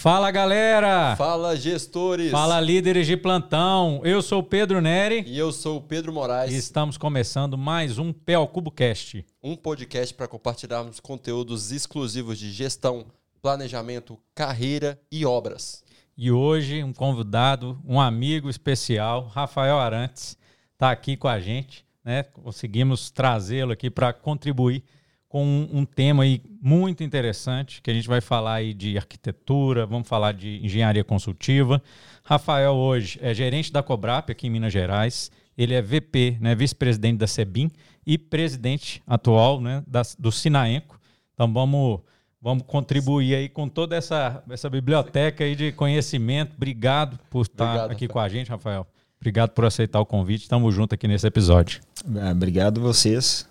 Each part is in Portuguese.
Fala galera! Fala gestores! Fala líderes de plantão! Eu sou o Pedro Neri. E eu sou o Pedro Moraes. E estamos começando mais um Pé ao Cubo Cast. Um podcast para compartilharmos conteúdos exclusivos de gestão, planejamento, carreira e obras. E hoje um convidado, um amigo especial, Rafael Arantes, está aqui com a gente. Né? Conseguimos trazê-lo aqui para contribuir com um, tema aí muito interessante, que a gente vai falar aí de arquitetura, vamos falar de engenharia consultiva. Rafael hoje é gerente da Cobrap aqui em Minas Gerais, ele é VP, né, vice-presidente da SEBIM e presidente atual né, da, do Sinaenco. Então vamos, vamos contribuir aí com toda essa, essa biblioteca aí de conhecimento. Obrigado por estar Obrigado, aqui Rafael. com a gente, Rafael. Obrigado por aceitar o convite. Estamos juntos aqui nesse episódio. Ah, obrigado vocês.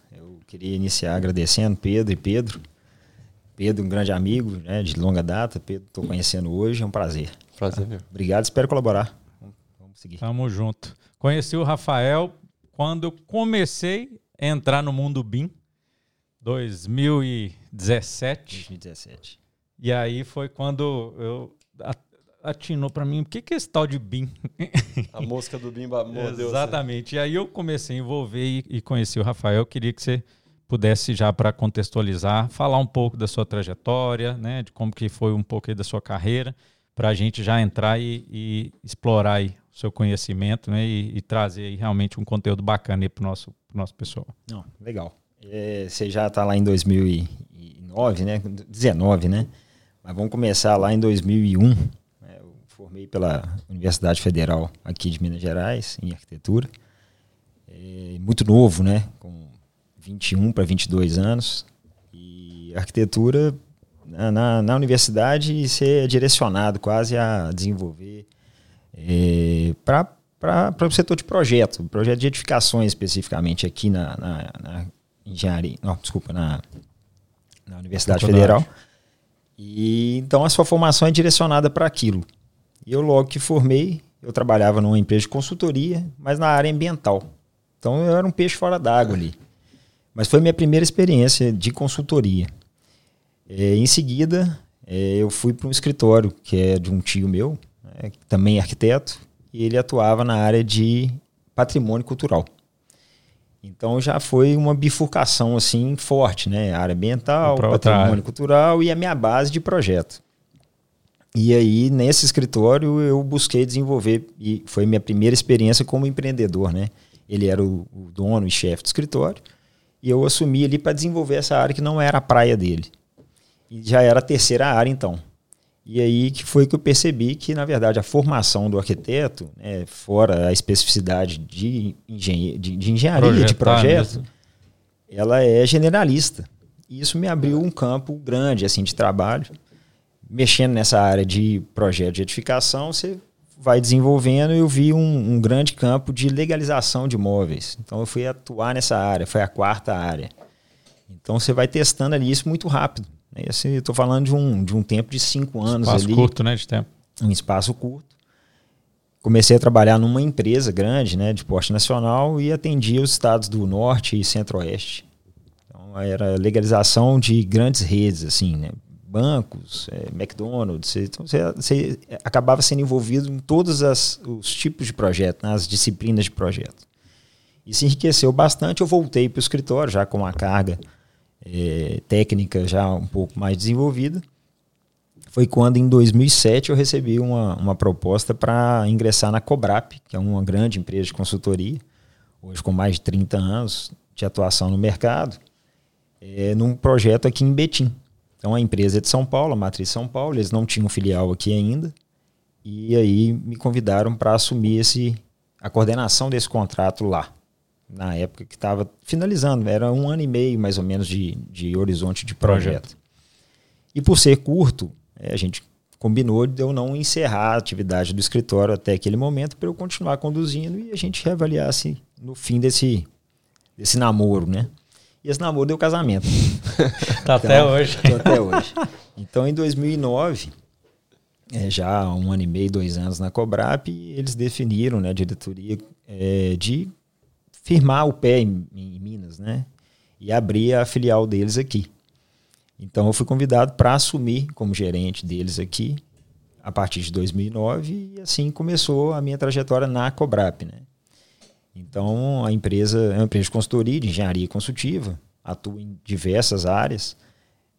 Queria iniciar agradecendo Pedro e Pedro. Pedro, um grande amigo né, de longa data. Pedro, estou conhecendo hoje, é um prazer. Prazer, meu. Obrigado, espero colaborar. Vamos seguir. Tamo junto. Conheci o Rafael quando eu comecei a entrar no mundo BIM, 2017. 2017. E aí foi quando eu atinou para mim, o que, que é esse tal de BIM? A mosca do BIM mordeu. Exatamente. E aí eu comecei a envolver e, e conheci o Rafael. Eu queria que você pudesse já para contextualizar, falar um pouco da sua trajetória, né, de como que foi um pouco da sua carreira, para a gente já entrar e, e explorar o seu conhecimento, né, e, e trazer realmente um conteúdo bacana para o nosso, nosso pessoal. Não, legal. É, você já está lá em 2009, né, 19, né? Mas vamos começar lá em 2001. Né, eu formei pela Universidade Federal aqui de Minas Gerais em arquitetura. É, muito novo, né? Com 21 para 22 anos. E arquitetura, na, na, na, universidade, você é direcionado quase a desenvolver é, para o setor de projeto, projeto de edificações especificamente aqui na, na, na engenharia, não, desculpa, na, na Universidade Federal. E então a sua formação é direcionada para aquilo. E eu logo que formei, eu trabalhava numa empresa de consultoria, mas na área ambiental. Então eu era um peixe fora d'água ali. Mas foi minha primeira experiência de consultoria. É, em seguida, é, eu fui para um escritório que é de um tio meu, é, também é arquiteto, e ele atuava na área de patrimônio cultural. Então já foi uma bifurcação assim forte, né? Área ambiental, patrimônio cultural e a minha base de projeto. E aí, nesse escritório, eu busquei desenvolver, e foi minha primeira experiência como empreendedor, né? Ele era o, o dono e chefe do escritório, e eu assumi ali para desenvolver essa área que não era a praia dele. E já era a terceira área, então. E aí que foi que eu percebi que, na verdade, a formação do arquiteto, né, fora a especificidade de, engenhe de, de engenharia, de projeto, ela é generalista. E isso me abriu um campo grande assim de trabalho. Mexendo nessa área de projeto de edificação, você vai desenvolvendo, eu vi um, um, grande campo de legalização de imóveis. Então eu fui atuar nessa área, foi a quarta área. Então você vai testando ali isso muito rápido. Né? Assim, estou falando de um, de um tempo de cinco anos. Um espaço ali, curto, né? De tempo. Um espaço curto. Comecei a trabalhar numa empresa grande, né, de porte nacional e atendia os estados do norte e centro-oeste. Então era legalização de grandes redes, assim, né? Bancos, é, McDonald's, então você, você, acabava sendo envolvido em todos as, os tipos de projeto, nas disciplinas de projeto. Isso enriqueceu bastante. Eu voltei para o escritório já com uma carga é, técnica já um pouco mais desenvolvida. Foi quando, em 2007, eu recebi uma, uma proposta para ingressar na Cobrap, que é uma grande empresa de consultoria, hoje com mais de 30 anos de atuação no mercado, é, num projeto aqui em Betim, então a empresa é de São Paulo, a matriz São Paulo, eles não tinham filial aqui ainda. E aí me convidaram para assumir esse, a coordenação desse contrato lá. Na época que estava finalizando, era um ano e meio mais ou menos de, de horizonte de projeto. projeto. E por ser curto, é, a gente combinou de eu não encerrar a atividade do escritório até aquele momento para eu continuar conduzindo e a gente reavaliasse no fim desse, desse namoro, né? Esse namoro deu casamento. tá então, até hoje. até hoje. Então, em 2009, é, já há um ano e meio, dois anos na Cobrap, eles definiram, né, a diretoria, é, de firmar o pé em, em, Minas, né? E abrir a filial deles aqui. Então, eu fui convidado para assumir como gerente deles aqui a partir de 2009 e assim começou a minha trajetória na Cobrap, né? Então, a empresa é uma empresa de consultoria, de engenharia consultiva, atua em diversas áreas,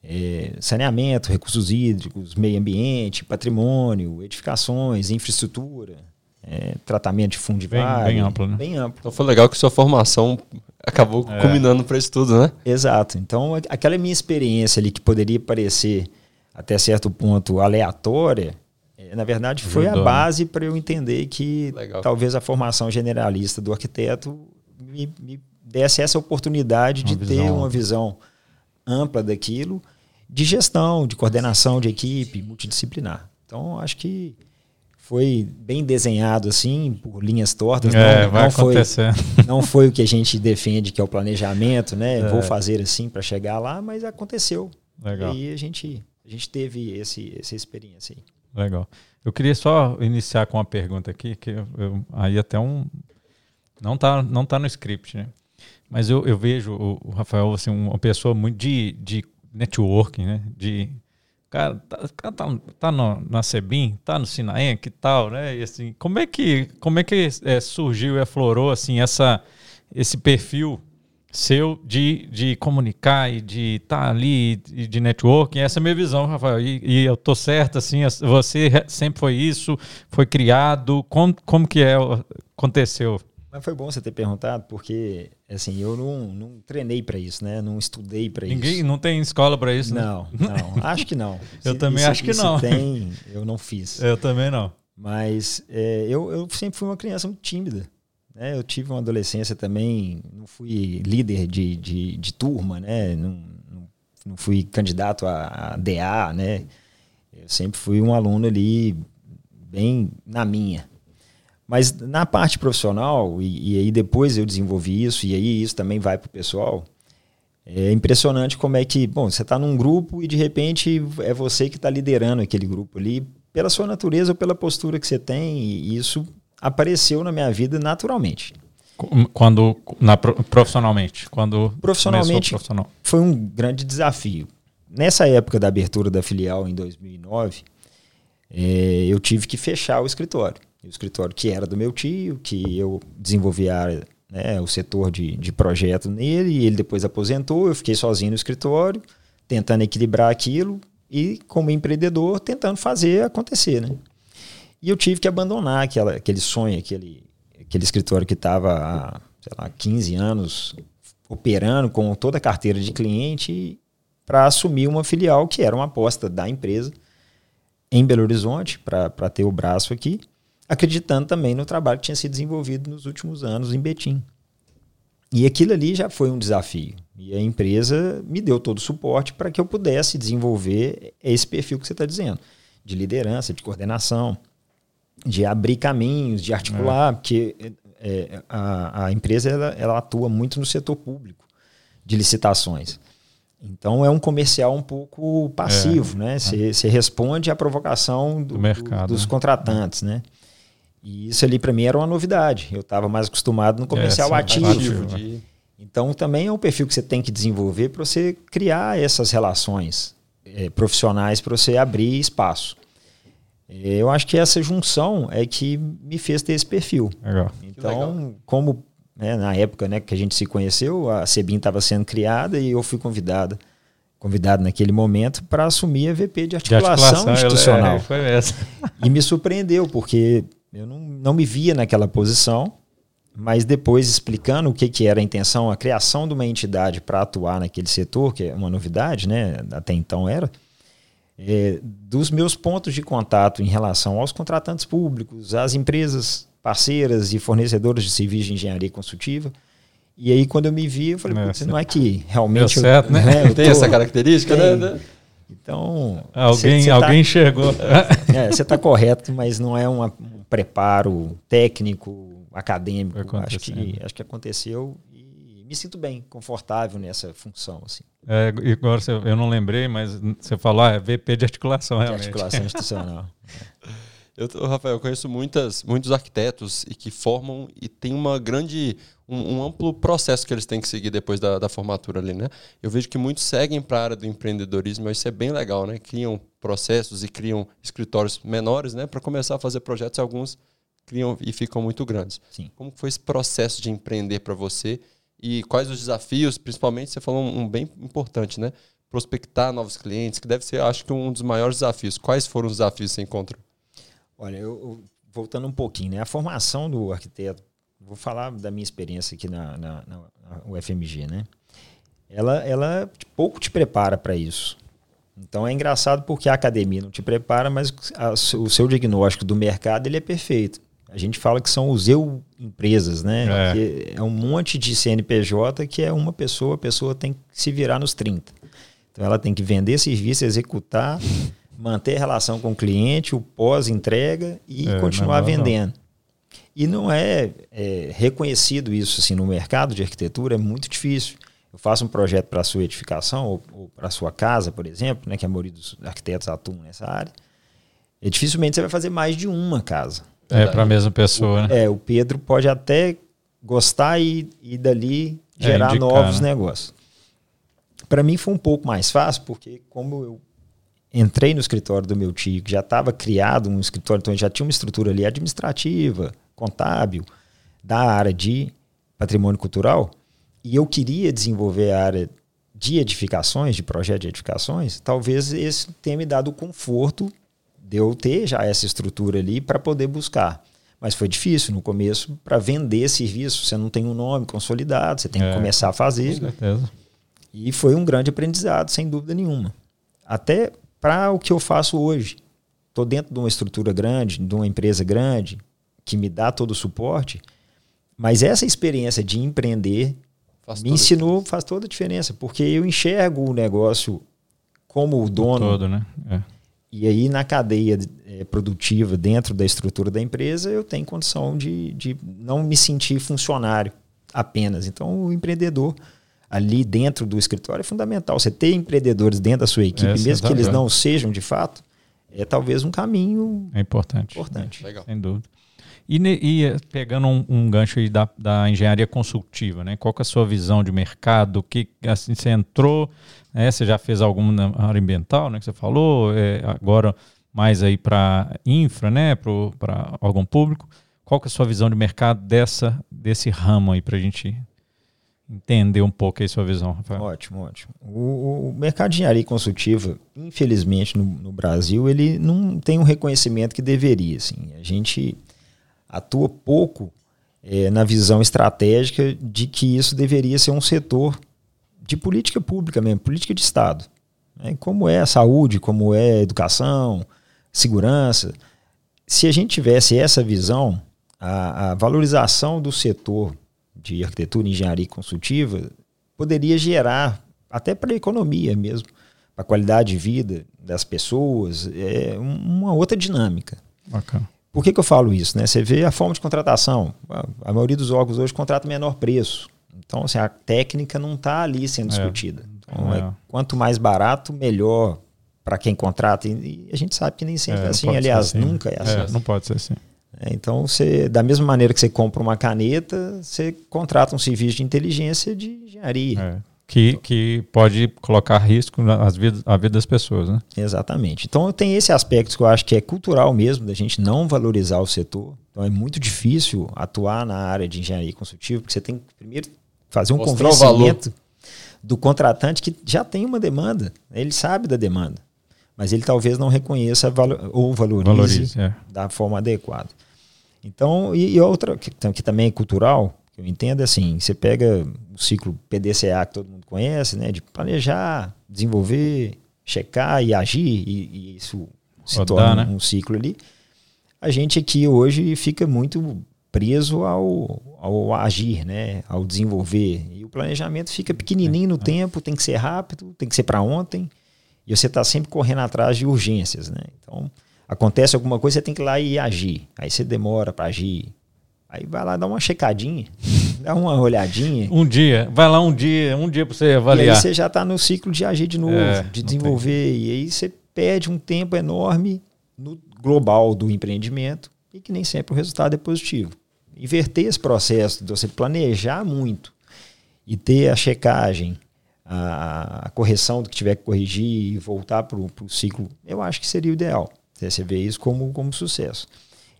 é, saneamento, recursos hídricos, meio ambiente, patrimônio, edificações, infraestrutura, é, tratamento de fundiário. Bem, bem amplo, né? Bem amplo. Então foi legal que sua formação acabou é. combinando para isso tudo, né? Exato. Então, aquela minha experiência ali que poderia parecer até certo ponto aleatória, na verdade foi Ajudou, a né? base né? para eu entender que legal. talvez a formação generalista do arquiteto me, me desse essa oportunidade uma de visão. ter uma visão ampla daquilo, de gestão, de coordenação de equipe, multidisciplinar. Então, acho que foi bem desenhado assim, por linhas tortas. É, não, vai não. Foi, não foi o que a gente defende, que é o planejamento, né? É. Vou fazer assim para chegar lá, mas aconteceu. Legal. E aí a gente, a gente teve esse, essa experiência aí. Legal. Eu queria só iniciar com uma pergunta aqui, que eu, eu, aí até um. Não tá, não tá no script, né? Mas eu, eu vejo o, o Rafael assim, uma pessoa muito de, de networking, né? De cara, tá, tá, tá no, na Sebim, tá no Sinaem, que tal, né? E assim, como é que, como é que é, surgiu e aflorou assim essa, esse perfil seu de, de comunicar e de estar tá ali de, de networking? Essa é a minha visão, Rafael. E, e, eu tô certo, assim, você sempre foi isso, foi criado, como, como que é, aconteceu? Mas foi bom você ter perguntado, porque assim, eu não, não treinei para isso, né? Não estudei para isso. Ninguém não tem escola para isso, né? Não, não, acho que não. eu se, também isso, acho que não. tem, eu não fiz. Eu também não. Mas é, eu, eu sempre fui uma criança muito tímida. Né? Eu tive uma adolescência também, não fui líder de, de, de turma, né? Não, não, não fui candidato a, a DA, né? Eu sempre fui um aluno ali bem na minha. Mas na parte profissional, e, e, aí depois eu desenvolvi isso, e aí isso também vai para o pessoal, é impressionante como é que, bom, você está num grupo e de repente é você que está liderando aquele grupo ali, pela sua natureza ou pela postura que você tem, e isso apareceu na minha vida naturalmente. Quando, na, profissionalmente? Quando profissionalmente profissional. foi um grande desafio. Nessa época da abertura da filial, em 2009, é, eu tive que fechar o escritório o escritório que era do meu tio, que eu desenvolvi a área, né, o setor de, de projeto nele, e ele depois aposentou, eu fiquei sozinho no escritório, tentando equilibrar aquilo e, como empreendedor, tentando fazer acontecer. Né? E eu tive que abandonar aquela, aquele sonho, aquele, aquele escritório que estava há, sei lá, 15 anos operando com toda a carteira de cliente para assumir uma filial que era uma aposta da empresa em Belo Horizonte, para ter o braço aqui acreditando também no trabalho que tinha sido desenvolvido nos últimos anos em Betim. E aquilo ali já foi um desafio. E a empresa me deu todo o suporte para que eu pudesse desenvolver esse perfil que você está dizendo, de liderança, de coordenação, de abrir caminhos, de articular, é. porque é, a, a, empresa ela, ela atua muito no setor público de licitações. Então é um comercial um pouco passivo, é. né? Você responde à provocação do, do mercado, do, dos né? contratantes, né? E isso ali para mim era uma novidade. Eu estava mais acostumado no comercial é, ativo. ativo né? Então também é um perfil que você tem que desenvolver para você criar essas relações é, profissionais para você abrir espaço. É, eu acho que essa junção é que me fez ter esse perfil. Legal. Então, como né, na época né, que a gente se conheceu, a Sebin estava sendo criada e eu fui convidada convidado naquele momento para assumir a VP de articulação, de articulação institucional. É, foi essa. E me surpreendeu, porque eu não, não me via naquela posição, mas depois explicando o que, que era a intenção, a criação de uma entidade para atuar naquele setor, que é uma novidade, né? até então era, é, dos meus pontos de contato em relação aos contratantes públicos, às empresas parceiras e fornecedoras de serviços de engenharia consultiva. E aí, quando eu me vi, eu falei, é, não é que realmente. Deu certo, eu, né? né? Tem essa característica, tem, né? Então. Alguém, cê, cê tá, alguém enxergou. É, você está correto, mas não é uma, um preparo técnico, acadêmico. Acho que, acho que aconteceu me sinto bem, confortável nessa função. Assim. É, agora eu não lembrei, mas você falou, ah, é VP de articulação, realmente. De articulação institucional. Eu, Rafael, eu conheço muitas, muitos arquitetos e que formam e tem uma grande, um, um, amplo processo que eles têm que seguir depois da, da formatura ali, né? Eu vejo que muitos seguem para a área do empreendedorismo, isso é bem legal, né? Criam processos e criam escritórios menores, né, para começar a fazer projetos e alguns criam e ficam muito grandes. Sim. Como foi esse processo de empreender para você e quais os desafios, principalmente você falou um, bem importante, né? Prospectar novos clientes, que deve ser, acho que um dos maiores desafios. Quais foram os desafios que você encontrou? Olha, eu, voltando um pouquinho, né? A formação do arquiteto, vou falar da minha experiência aqui na, na, na UFMG, né? Ela, ela pouco te prepara para isso. Então é engraçado porque a academia não te prepara, mas a, o seu diagnóstico do mercado ele é perfeito. A gente fala que são os eu empresas, né? É. é um monte de CNPJ que é uma pessoa, a pessoa tem que se virar nos 30. Então ela tem que vender serviço, executar, manter a relação com o cliente, o pós-entrega e é, continuar vendendo. E não é, é, reconhecido isso assim no mercado de arquitetura, é muito difícil. Eu faço um projeto para a sua edificação ou, ou para a sua casa, por exemplo, né, que a maioria dos arquitetos atuam nessa área. E dificilmente você vai fazer mais de uma casa. É para a mesma pessoa, o, né? É, o Pedro pode até gostar e, e dali é, gerar é indicar, novos né? negócios. Para mim foi um pouco mais fácil, porque como eu entrei no escritório do meu tio, que já estava criado um escritório, então já tinha uma estrutura ali administrativa, contábil, da área de patrimônio cultural, e eu queria desenvolver a área de edificações, de projeto de edificações, talvez esse tenha me dado o conforto de eu ter já essa estrutura ali para poder buscar. Mas foi difícil no começo para vender serviço. Você não tem um nome consolidado, você tem é, que começar a fazer. Com certeza. E foi um grande aprendizado, sem dúvida nenhuma. Até para o que eu faço hoje. Estou dentro de uma estrutura grande, de uma empresa grande, que me dá todo o suporte. Mas essa experiência de empreender faz me ensinou, faz toda a diferença, porque eu enxergo o negócio como o dono. Todo, né? É. E aí, na cadeia é, produtiva, dentro da estrutura da empresa, eu tenho condição de, de não me sentir funcionário apenas. Então, o empreendedor ali dentro do escritório é fundamental. Você ter empreendedores dentro da sua equipe, é, mesmo que eles não sejam de fato, é talvez um caminho é importante. importante. É, legal. Sem dúvida. E, e eh, pegando um, um, gancho aí da, da engenharia consultiva, né? Qual é a sua visão de mercado? Que assim você entrou, né? Você já fez alguma na área ambiental, né? Que você falou, é, agora mais aí para infra, né? Para órgão público. Qual é a sua visão de mercado dessa desse ramo aí para a gente entender um pouco aí sua visão, Rafael? Ótimo, ótimo. O, o mercado de engenharia consultiva, infelizmente no, no Brasil, ele não tem um reconhecimento que deveria. Assim. A gente atua pouco é, na visão estratégica de que isso deveria ser um setor de política pública mesmo, política de Estado. Né? Como é a saúde, como é a educação, segurança. Se a gente tivesse essa visão, a, a valorização do setor de arquitetura, engenharia consultiva poderia gerar, até para a economia mesmo, para a qualidade de vida das pessoas, é uma outra dinâmica. Bacana. Por que, que eu falo isso? Né? Você vê a forma de contratação. A, maioria dos órgãos hoje contrata menor preço. Então, assim, a técnica não está ali sendo é. discutida. Então, é. É, quanto mais barato, melhor para quem contrata. E, a gente sabe que nem sempre é, é assim. Aliás, assim. nunca é, é assim. não pode ser assim. Então, você, da mesma maneira que você compra uma caneta, você contrata um serviço de inteligência de engenharia. Que, que pode colocar risco nas vidas, a vida das pessoas, né? Exatamente. Então tem esse aspecto que eu acho que é cultural mesmo, da gente não valorizar o setor. Então é muito difícil atuar na área de engenharia consultiva, porque você tem que primeiro fazer um Mostrar convencimento do contratante que já tem uma demanda, ele sabe da demanda, mas ele talvez não reconheça ou valorize, valorize é. da forma adequada. Então, e, e outra que, que também é cultural, eu entendo assim, você pega ciclo PDCA que todo mundo conhece, né, de planejar, desenvolver, checar e agir, e, e isso se Rodar, torna né? um ciclo ali. A gente aqui hoje fica muito preso ao, ao agir, né, ao desenvolver. E o planejamento fica pequenininho no é. tempo, tem que ser rápido, tem que ser para ontem, e você está sempre correndo atrás de urgências. Né? Então, acontece alguma coisa, você tem que ir lá e agir. Aí você demora para agir, Aí vai lá dar uma checadinha, dá uma olhadinha. Um dia, vai lá um dia, um dia para você avaliar. E aí você já está no ciclo de agir de novo, é, de desenvolver. E aí você perde um tempo enorme no global do empreendimento e que nem sempre o resultado é positivo. Inverter esse processo de você planejar muito e ter a checagem, a, a, correção do que tiver que corrigir e voltar para o ciclo, eu acho que seria o ideal. Você vê isso como, como sucesso.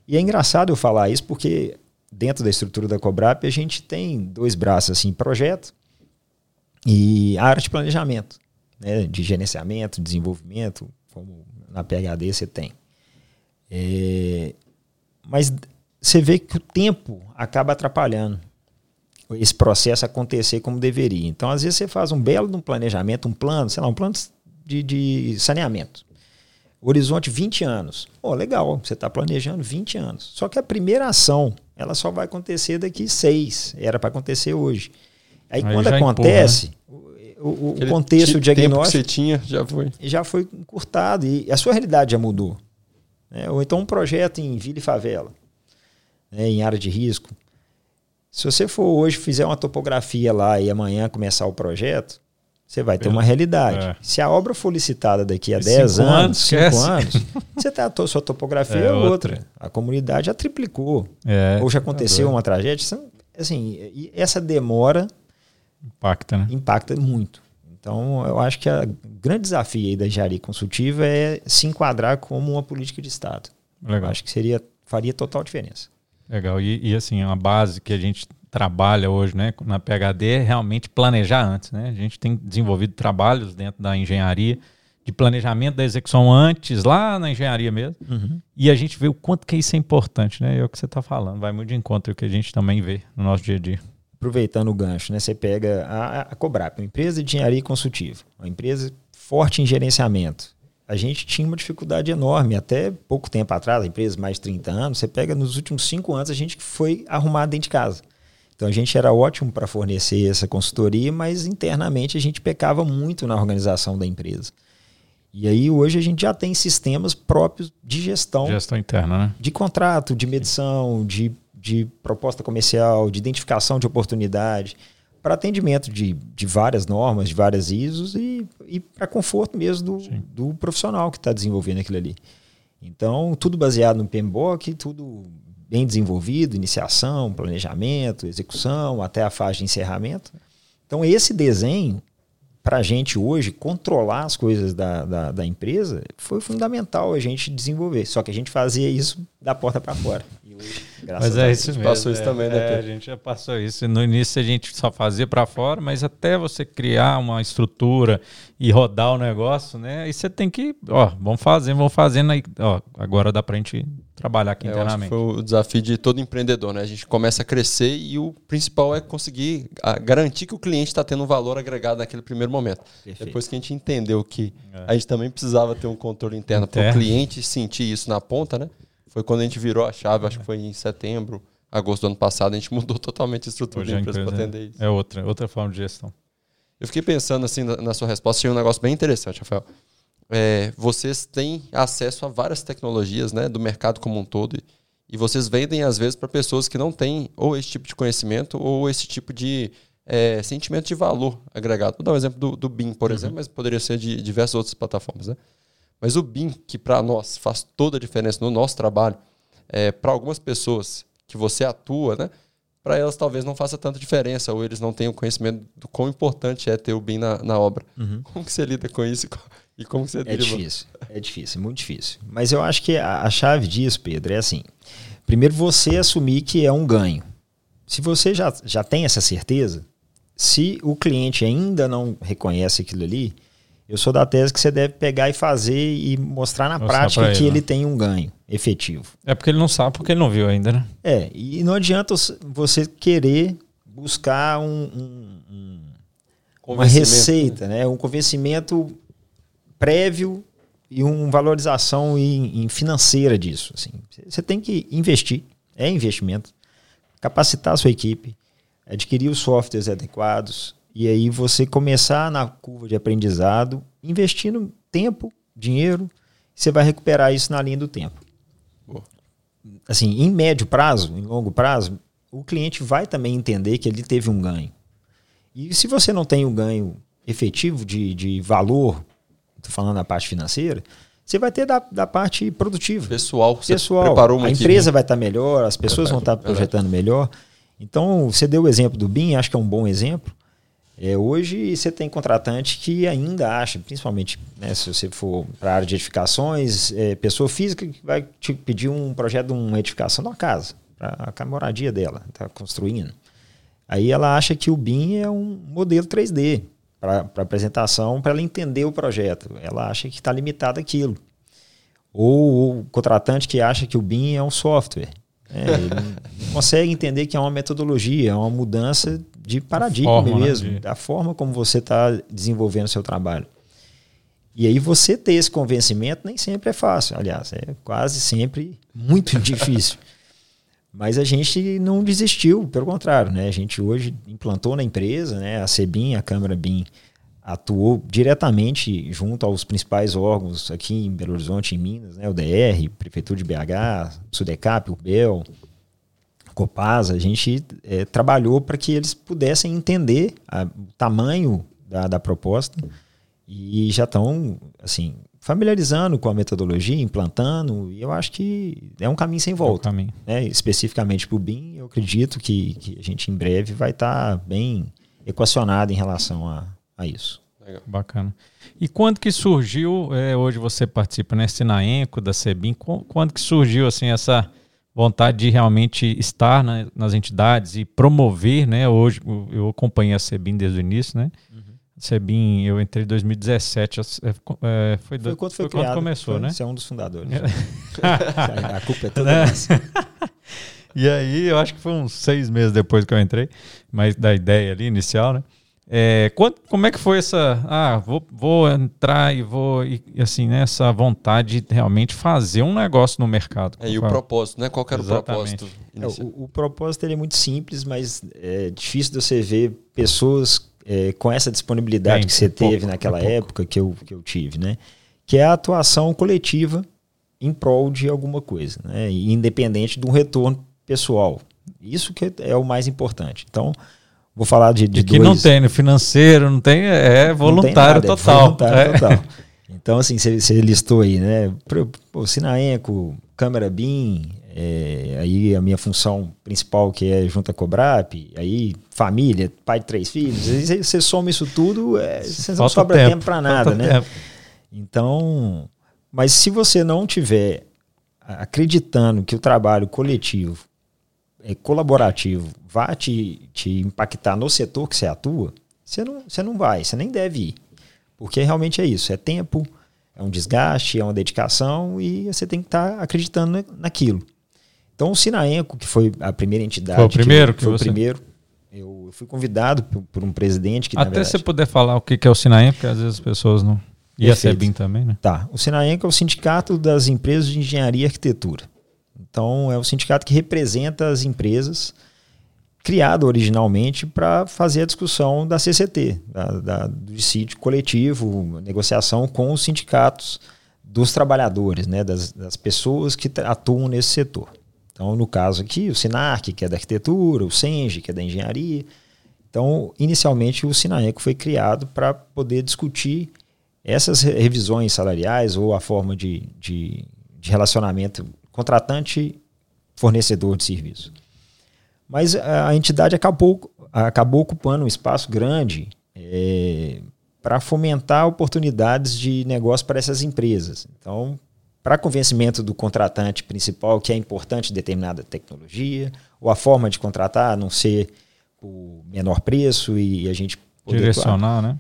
E é engraçado eu falar isso porque dentro da estrutura da Cobrap a gente tem dois braços assim, projeto e área de planejamento, né, de gerenciamento, desenvolvimento, como na PHD você tem. É, mas você vê que o tempo acaba atrapalhando esse processo acontecer como deveria. Então, às vezes, você faz um belo um planejamento, um plano, sei lá, um plano de, de saneamento. Horizonte 20 anos. Pô, legal, você está planejando 20 anos. Só que a primeira ação, ela só vai acontecer daqui seis. Era para acontecer hoje. Aí, Aí quando acontece, empurra, né? o, o contexto o diagnóstico. que você tinha já foi. Já foi encurtado. E a sua realidade já mudou. Né? Ou então um projeto em vila e favela, né? em área de risco. Se você for hoje fizer uma topografia lá e amanhã começar o projeto, você vai ter uma realidade. É. Se a obra for licitada daqui a 10 anos, 5 anos, você tá, a sua topografia é, é outra. outra. A comunidade já triplicou. É, Ou já aconteceu é uma tragédia. Assim, essa demora impacta, né? impacta muito. Então, eu acho que o grande desafio da engenharia consultiva é se enquadrar como uma política de Estado. Legal. Eu acho que seria, faria total diferença. Legal. E, e, assim, a base que a gente trabalha hoje né, na PHD é realmente planejar antes. Né? A gente tem desenvolvido trabalhos dentro da engenharia de planejamento da execução antes, lá na engenharia mesmo. Uhum. E a gente vê o quanto que isso é importante. Né? É o que você está falando. Vai muito de encontro o que a gente também vê no nosso dia a dia aproveitando o gancho, né? Você pega a, a Cobrap, uma empresa de engenharia consultiva, uma empresa forte em gerenciamento. A gente tinha uma dificuldade enorme, até pouco tempo atrás, a empresa mais de 30 anos, você pega nos últimos cinco anos, a gente foi arrumado dentro de casa. Então a gente era ótimo para fornecer essa consultoria, mas internamente a gente pecava muito na organização da empresa. E aí hoje a gente já tem sistemas próprios de gestão. Gestão interna, né? De contrato, de medição, de de proposta comercial, de identificação de oportunidade, para atendimento de, de várias normas, de várias ISOs e, e para conforto mesmo do, do profissional que está desenvolvendo aquilo ali. Então, tudo baseado no PMBOK, tudo bem desenvolvido, iniciação, planejamento, execução, até a fase de encerramento. Então, esse desenho, para a gente hoje, controlar as coisas da, da, da, empresa, foi fundamental a gente desenvolver. Só que a gente fazia isso da porta para fora. Graças mas é isso mesmo. Passou isso é, também, né? É, a gente já passou isso. No início a gente só fazia para fora, mas até você criar uma estrutura e rodar o negócio, né? Aí você tem que, ó, vamos fazendo, vamos fazendo aí, ó, agora dá para a gente trabalhar aqui é, internamente. foi o desafio de todo empreendedor, né? A gente começa a crescer e o principal é conseguir garantir que o cliente está tendo um valor agregado naquele primeiro momento. Perfeito. Depois que a gente entendeu que é. a gente também precisava ter um controle interno, interno. para o cliente sentir isso na ponta, né? Foi quando a gente virou a chave, acho que foi em setembro, agosto do ano passado, a gente mudou totalmente a estrutura Hoje da empresa para atender isso. É outra, outra forma de gestão. Eu fiquei pensando assim na, na sua resposta, tinha um negócio bem interessante, Rafael. É, vocês têm acesso a várias tecnologias né, do mercado como um todo e, e vocês vendem às vezes para pessoas que não têm ou esse tipo de conhecimento ou esse tipo de é, sentimento de valor agregado. Vou dar um exemplo do, do BIM, por uhum. exemplo, mas poderia ser de diversas outras plataformas. Né? Mas o BIM, que para nós faz toda a diferença no nosso trabalho, é, para algumas pessoas que você atua, né? Para elas talvez não faça tanta diferença, ou eles não tenham conhecimento do quão importante é ter o BIM na, na obra. Uhum. Como que você lida com isso e como que você É difícil, é difícil, é muito difícil. Mas eu acho que a, a chave disso, Pedro, é assim. Primeiro você assumir que é um ganho. Se você já, já tem essa certeza, se o cliente ainda não reconhece aquilo ali, eu sou da tese que você deve pegar e fazer e mostrar na mostrar prática ele, que ele né? tem um ganho efetivo. É porque ele não sabe, porque ele não viu ainda, né? É, e não adianta você querer buscar um, um, um uma receita, né? um convencimento prévio e uma valorização em, em financeira disso. Assim. Você tem que investir, é investimento, capacitar a sua equipe, adquirir os softwares adequados, e aí você começar na curva de aprendizado, investindo tempo, dinheiro, você vai recuperar isso na linha do tempo. Boa. Assim, em médio prazo, em longo prazo, o cliente vai também entender que ele teve um ganho. E se você não tem um ganho efetivo de, de valor, estou falando da parte financeira, você vai ter da, da parte produtiva. Pessoal, pessoal preparou uma A empresa vai estar tá melhor, as pessoas vão estar tá projetando melhor. Então, você deu o exemplo do BIM, acho que é um bom exemplo. É, hoje você tem contratante que ainda acha, principalmente né, se você for para a área de edificações, é, pessoa física que vai te pedir um projeto de uma edificação de uma casa, para a moradia dela, está construindo. Aí ela acha que o BIM é um modelo 3D para apresentação, para ela entender o projeto. Ela acha que está limitado aquilo. Ou o contratante que acha que o BIM é um software. É, ele não consegue entender que é uma metodologia, é uma mudança de paradigma forma, né, mesmo, né? da forma como você está desenvolvendo o seu trabalho. E aí você ter esse convencimento nem sempre é fácil. Aliás, é quase sempre muito difícil. Mas a gente não desistiu, pelo contrário, né? A gente hoje implantou na empresa, né? A CEBIM, a Câmara BIM, atuou diretamente junto aos principais órgãos aqui em Belo Horizonte, em Minas, né? O DR, Prefeitura de BH, Sudecap, o BEL, Copasa, a gente é, trabalhou para que eles pudessem entender a, o tamanho da, da proposta e já estão assim familiarizando com a metodologia, implantando, e eu acho que é um caminho sem volta. É um caminho. Né? Especificamente para o BIM, eu acredito que, que, a gente em breve vai estar tá bem equacionado em relação a, a isso. Legal. Bacana. E quando que surgiu, é, hoje você participa né, Sinaenco, da SEBIM, quando que surgiu assim essa vontade de realmente estar na, nas entidades e promover, né? Hoje eu acompanhei a SEBIM desde o início, né? Uhum. SEBIM, eu entrei em 2017, é, é, foi, do, foi quando foi, foi criado, quando começou, foi, né? Você é um dos fundadores. a culpa é toda nossa. e aí, eu acho que foi uns seis meses depois que eu entrei, mas da ideia ali inicial, né? É, quando, como é que foi essa. Ah, vou, vou entrar e vou. E, assim, né, essa vontade de realmente fazer um negócio no mercado. É, e o propósito, né? Qual era Exatamente. o propósito? É, o, o, propósito ele é muito simples, mas é difícil de você ver pessoas é, com essa disponibilidade que você teve pouco, naquela época que eu, que eu tive, né? Que é a atuação coletiva em prol de alguma coisa, né? Independente de um retorno pessoal. Isso que é o mais importante. Então Vou falar de, de que dois... não tem, no financeiro, não tem, é voluntário tem nada, total. É voluntário é. total. Então, assim, você listou aí, né? Pô, Sinaenco, Câmara BIM, é, aí a minha função principal que é junto a Cobrap, aí família, pai de três filhos, você soma isso tudo, é, você não sobra tempo, tempo para nada, né? Tempo. Então, mas se você não tiver acreditando que o trabalho coletivo é, colaborativo vá te, te impactar no setor que você atua, você não, você não vai, você nem deve ir. Porque realmente é isso, é tempo, é um desgaste, é uma dedicação e você tem que estar tá acreditando naquilo. Então o Sinaenco, que foi a primeira entidade... Foi o primeiro? Que, que foi você... o primeiro. Eu fui convidado por, por um presidente que, Até verdade, você puder falar o que é o Sinaenco, porque às vezes as pessoas não... E a SEBIM também, né? Tá. O Sinaenco é o Sindicato das Empresas de Engenharia e Arquitetura. Então, é o sindicato que representa as empresas, criado originalmente para fazer a discussão da CCT, da, da, do dissídio coletivo, negociação com os sindicatos dos trabalhadores, né, das, das pessoas que atuam nesse setor. Então, no caso aqui, o SINARC, que é da arquitetura, o SENGE, que é da engenharia. Então, inicialmente, o SINAECO foi criado para poder discutir essas revisões salariais ou a forma de, de, de relacionamento contratante fornecedor de serviço. Mas a entidade acabou, acabou ocupando um espaço grande é, para fomentar oportunidades de negócio para essas empresas. Então, para convencimento do contratante principal que é importante determinada tecnologia, ou a forma de contratar não ser o menor preço e a gente poder direcionar, né?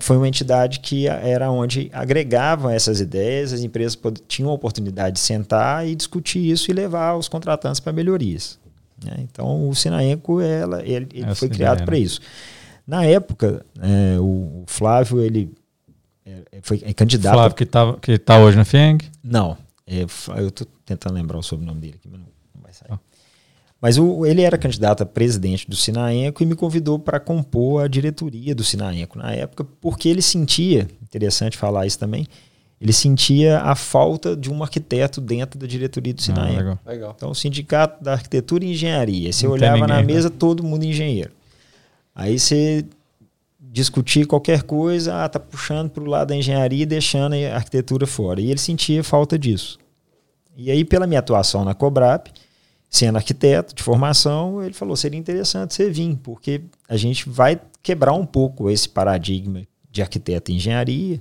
foi uma entidade que era onde agregavam essas ideias, as empresas tinham a oportunidade de sentar e discutir isso e levar os contratantes para melhorias. Né? Então, o Sinaenco ela, ele, ele foi criado para isso. Na época, é, o, Flávio ele é, foi é candidato. Flávio que está que tá hoje na FIENG? Não, é, eu estou tentando lembrar o sobrenome dele aqui, mas não, não vai sair. Ah. Mas o, ele era candidato a presidente do Sinaenco e me convidou para compor a diretoria do Sinaenco na época, porque ele sentia, interessante falar isso também, ele sentia a falta de um arquiteto dentro da diretoria do Sinaenco. Ah, legal. Legal. Então, o sindicato da arquitetura e engenharia. Você Não olhava ninguém, na né? mesa, né? todo mundo engenheiro. Aí você discutir qualquer coisa, ah, tá puxando para o lado da engenharia e deixando a arquitetura fora. E ele sentia falta disso. E aí, pela minha atuação na Cobrap, sendo arquiteto de formação, ele falou: seria interessante você vir, porque a gente vai quebrar um pouco esse paradigma de arquiteto e engenharia,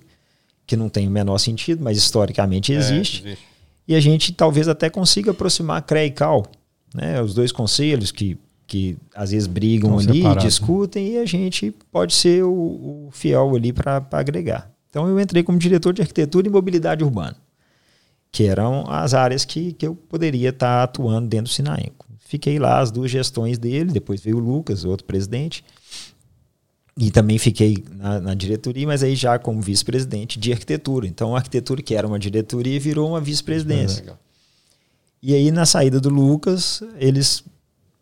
que não tem o menor sentido, mas historicamente existe. É, existe. E a gente talvez até consiga aproximar CREA e CAL, né? os dois conselhos que, que às vezes brigam Estão ali, separados. Né? discutem, e a gente pode ser o, o fiel ali para agregar. Então eu entrei como diretor de arquitetura e mobilidade urbana que eram as áreas que, que eu poderia estar tá atuando dentro do Sinaenco. Fiquei lá as duas gestões dele, depois veio o Lucas, outro presidente, e também fiquei na, na diretoria, mas aí já como vice-presidente de arquitetura. Então, a arquitetura, que era uma diretoria, virou uma vice-presidência. e aí, na saída do Lucas, eles,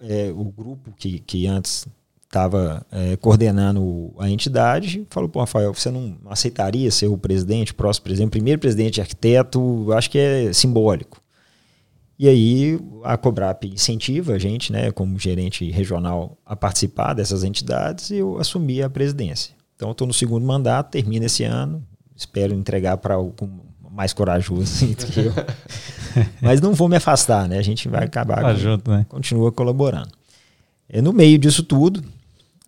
é, o grupo que, que antes estava é, coordenando a entidade, falou, pô, Rafael, você não aceitaria ser o presidente, o próximo presidente, o primeiro presidente de arquiteto, acho que é simbólico. E aí a Cobrap incentiva a gente, né, como gerente regional, a participar dessas entidades e eu assumi a presidência. Então estou no segundo mandato, termina esse ano, espero entregar para algum mais corajoso assim, do que eu. Mas não vou me afastar, né? A gente vai acabar, tá junto, né? continua colaborando. É, no meio disso tudo,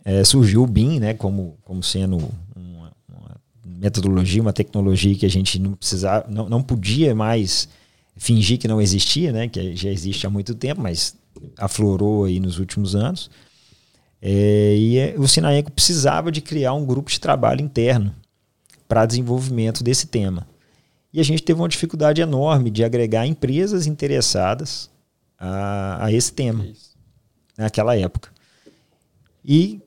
é, surgiu o BIM, né, como, como sendo uma, uma, metodologia, uma tecnologia que a gente não precisava, não, não podia mais fingir que não existia, né, que já existe há muito tempo, mas aflorou aí nos últimos anos. É, e é, o Sinaenco precisava de criar um grupo de trabalho interno para desenvolvimento desse tema. E a gente teve uma dificuldade enorme de agregar empresas interessadas a, a esse tema naquela época. E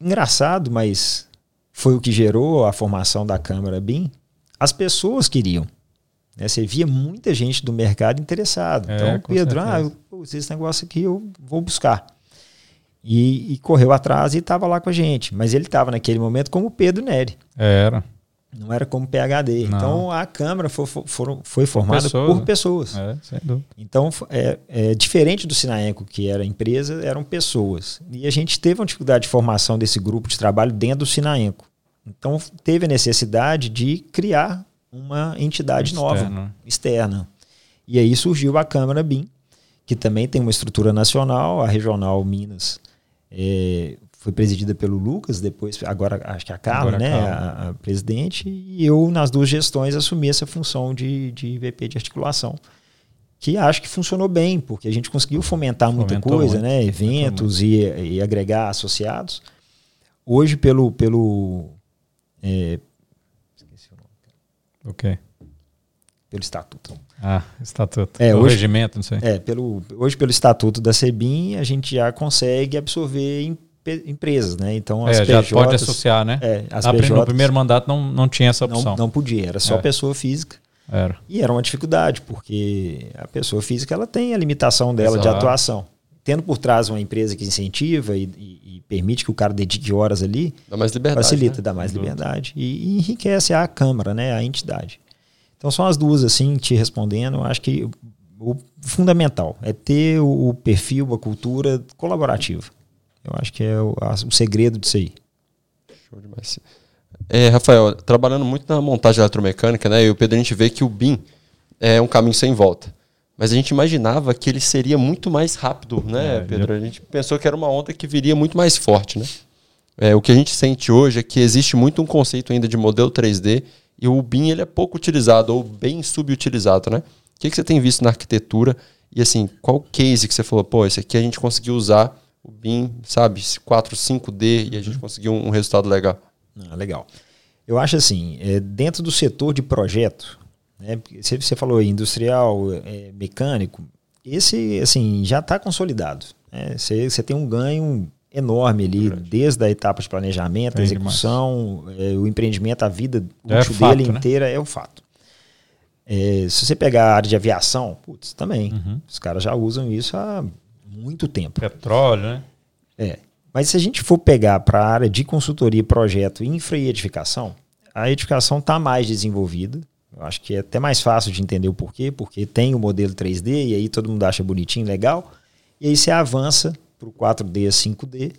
engraçado, mas foi o que gerou a formação da Câmara BIM. As pessoas queriam. Né? Você via muita gente do mercado interessado. É, então, Pedro, ah, eu, esse negócio aqui eu vou buscar. E, e correu atrás e estava lá com a gente. Mas ele estava naquele momento como Pedro Neri. Era. Não era como PHD. Não. Então a Câmara foi, foi, foi formada por pessoas. Por pessoas. É, sem dúvida. Então, é, é, diferente do Sinaenco, que era empresa, eram pessoas. E a gente teve uma dificuldade de formação desse grupo de trabalho dentro do Sinaenco. Então, teve a necessidade de criar uma entidade nova, externa. E aí surgiu a Câmara BIM, que também tem uma estrutura nacional, a Regional Minas é, foi presidida pelo Lucas, depois, agora acho que a Carla, né, a, a, presidente, e eu, nas duas gestões, assumi essa função de, de VP de articulação. Que acho que funcionou bem, porque a gente conseguiu fomentar muita Fomentou coisa, muito. né? Eventos e, e, agregar associados. Hoje, pelo. pelo é. O quê? Pelo estatuto. Ah, estatuto. É, o hoje, regimento, não sei. É, pelo, hoje, pelo estatuto da SEBIN, a gente já consegue absorver empresas, né? Então as é, PJs, já pode associar, né? É, as Na, PJs, no primeiro mandato não, não tinha essa opção. Não, não podia, era só é. pessoa física. Era. E era uma dificuldade, porque a pessoa física ela tem a limitação dela Exato. de atuação. Tendo por trás uma empresa que incentiva e, e, e, permite que o cara dedique horas ali, dá mais liberdade, facilita, né? dá mais liberdade e, e, enriquece a Câmara, né, a entidade. Então são as duas, assim, te respondendo. Acho que o fundamental é ter o perfil, a cultura colaborativa. Eu acho que é o, a, o segredo disso aí. Show demais. É, Rafael, trabalhando muito na montagem eletromecânica, né? E o Pedro, a gente vê que o BIM é um caminho sem volta. Mas a gente imaginava que ele seria muito mais rápido, né, é, Pedro? A gente pensou que era uma onda que viria muito mais forte, né? É, o que a gente sente hoje é que existe muito um conceito ainda de modelo 3D e o BIM ele é pouco utilizado ou bem subutilizado, né? O que, que você tem visto na arquitetura e assim, qual case que você falou, pô, esse aqui a gente conseguiu usar o BIM, sabe, 4, 5D e a gente uhum. conseguiu um, resultado legal. Ah, legal. Eu acho assim, é, dentro do setor de projeto, né, você, falou industrial, é, mecânico, esse assim já está consolidado. Né, você, você tem um ganho enorme ali, desde a etapa de planejamento, execução, é, o empreendimento, a vida é útil fato, dele né? inteira é o fato. É, se você pegar a área de aviação, putz, também. Uhum. Os caras já usam isso há muito tempo. Petróleo, né? É. Mas se a gente for pegar para a área de consultoria, projeto, infra e edificação, a edificação está mais desenvolvida. Eu acho que é até mais fácil de entender o porquê, porque tem o modelo 3D e aí todo mundo acha bonitinho, legal. E aí você avança para o 4D, 5D,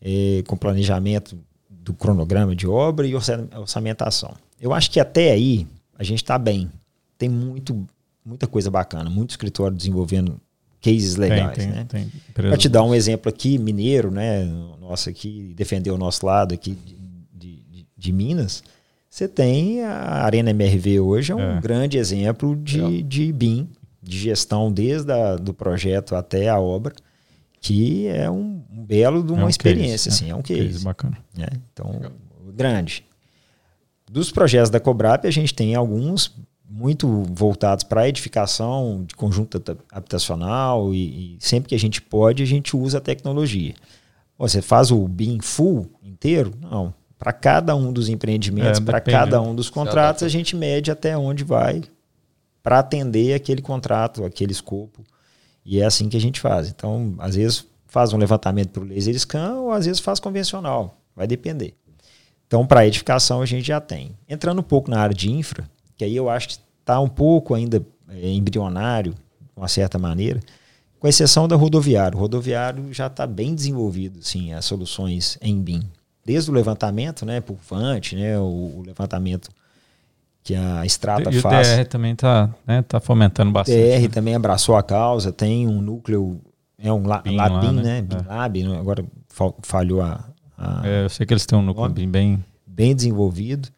é, com planejamento do cronograma de obra e orçamentação. Eu acho que até aí a gente está bem. Tem muito, muita coisa bacana, muito escritório desenvolvendo cases legais, tem, né? tem Para te dar um exemplo aqui, mineiro, né? Nossa aqui, defender o nosso lado aqui de, de, de Minas, você tem a Arena MRV hoje, é um É. grande exemplo de, de BIM, de gestão desde a, do projeto até a obra, que é um, um belo de uma É um experiência, case, assim, é um Case case. bacana. né? Então, grande. Dos projetos da Cobrap, a gente tem alguns muito voltados para edificação de conjunto habita- habitacional e, e sempre que a gente pode, a gente usa a tecnologia. Você faz o BIM full inteiro? Não. Para cada um dos empreendimentos, É, para cada um dos contratos, a gente mede até onde vai para atender aquele contrato, aquele escopo. E é assim que a gente faz. Então, às vezes faz um levantamento para o laser scan ou às vezes faz convencional. Vai depender. Então, para edificação a gente já tem. Entrando um pouco na área de infra, que aí eu acho que está um pouco ainda é, embrionário, de uma certa maneira, com exceção da rodoviário. O rodoviário já está bem desenvolvido, sim, as soluções em BIM. Desde o levantamento, né, por Vante, né, o, o levantamento que a Strata E o faz. DR também está né, tá fomentando bastante. TR né? também abraçou a causa, tem um núcleo, é um la, BIM lá, Labin, né? né? É. Lab, né? agora fal- falhou a, a- É, eu sei que eles têm um núcleo bem, bem desenvolvido.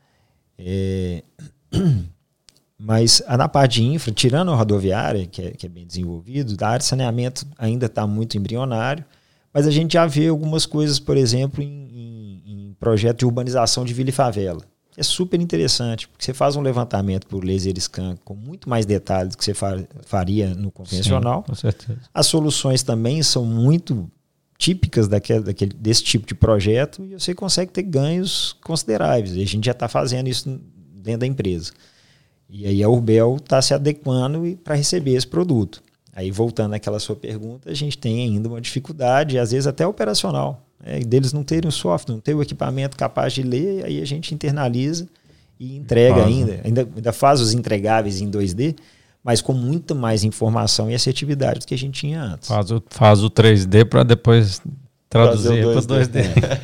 É, mas na parte de infra, tirando a rodoviária, que é, que é bem desenvolvido, da área de saneamento ainda está muito embrionário, mas a gente já vê algumas coisas, por exemplo, em, em- em projeto de urbanização de vila e favela. É super interessante, porque você faz um levantamento por laser scan com muito mais detalhes do que você fa- faria no convencional. Sim, com certeza. As soluções também são muito típicas daquele, daquele, desse tipo de projeto e você consegue ter ganhos consideráveis. E a gente já está fazendo isso dentro da empresa. E aí a Urbel está se adequando para receber esse produto. Aí voltando àquela sua pergunta, a gente tem ainda uma dificuldade, às vezes até operacional, né, deles não terem o software, não ter o equipamento capaz de ler, aí a gente internaliza e entrega Faz, ainda, ainda, ainda faz os entregáveis em 2D, mas com muita mais informação e assertividade do que a gente tinha antes. Faz o, faz o 3D para depois traduzir para o 2D.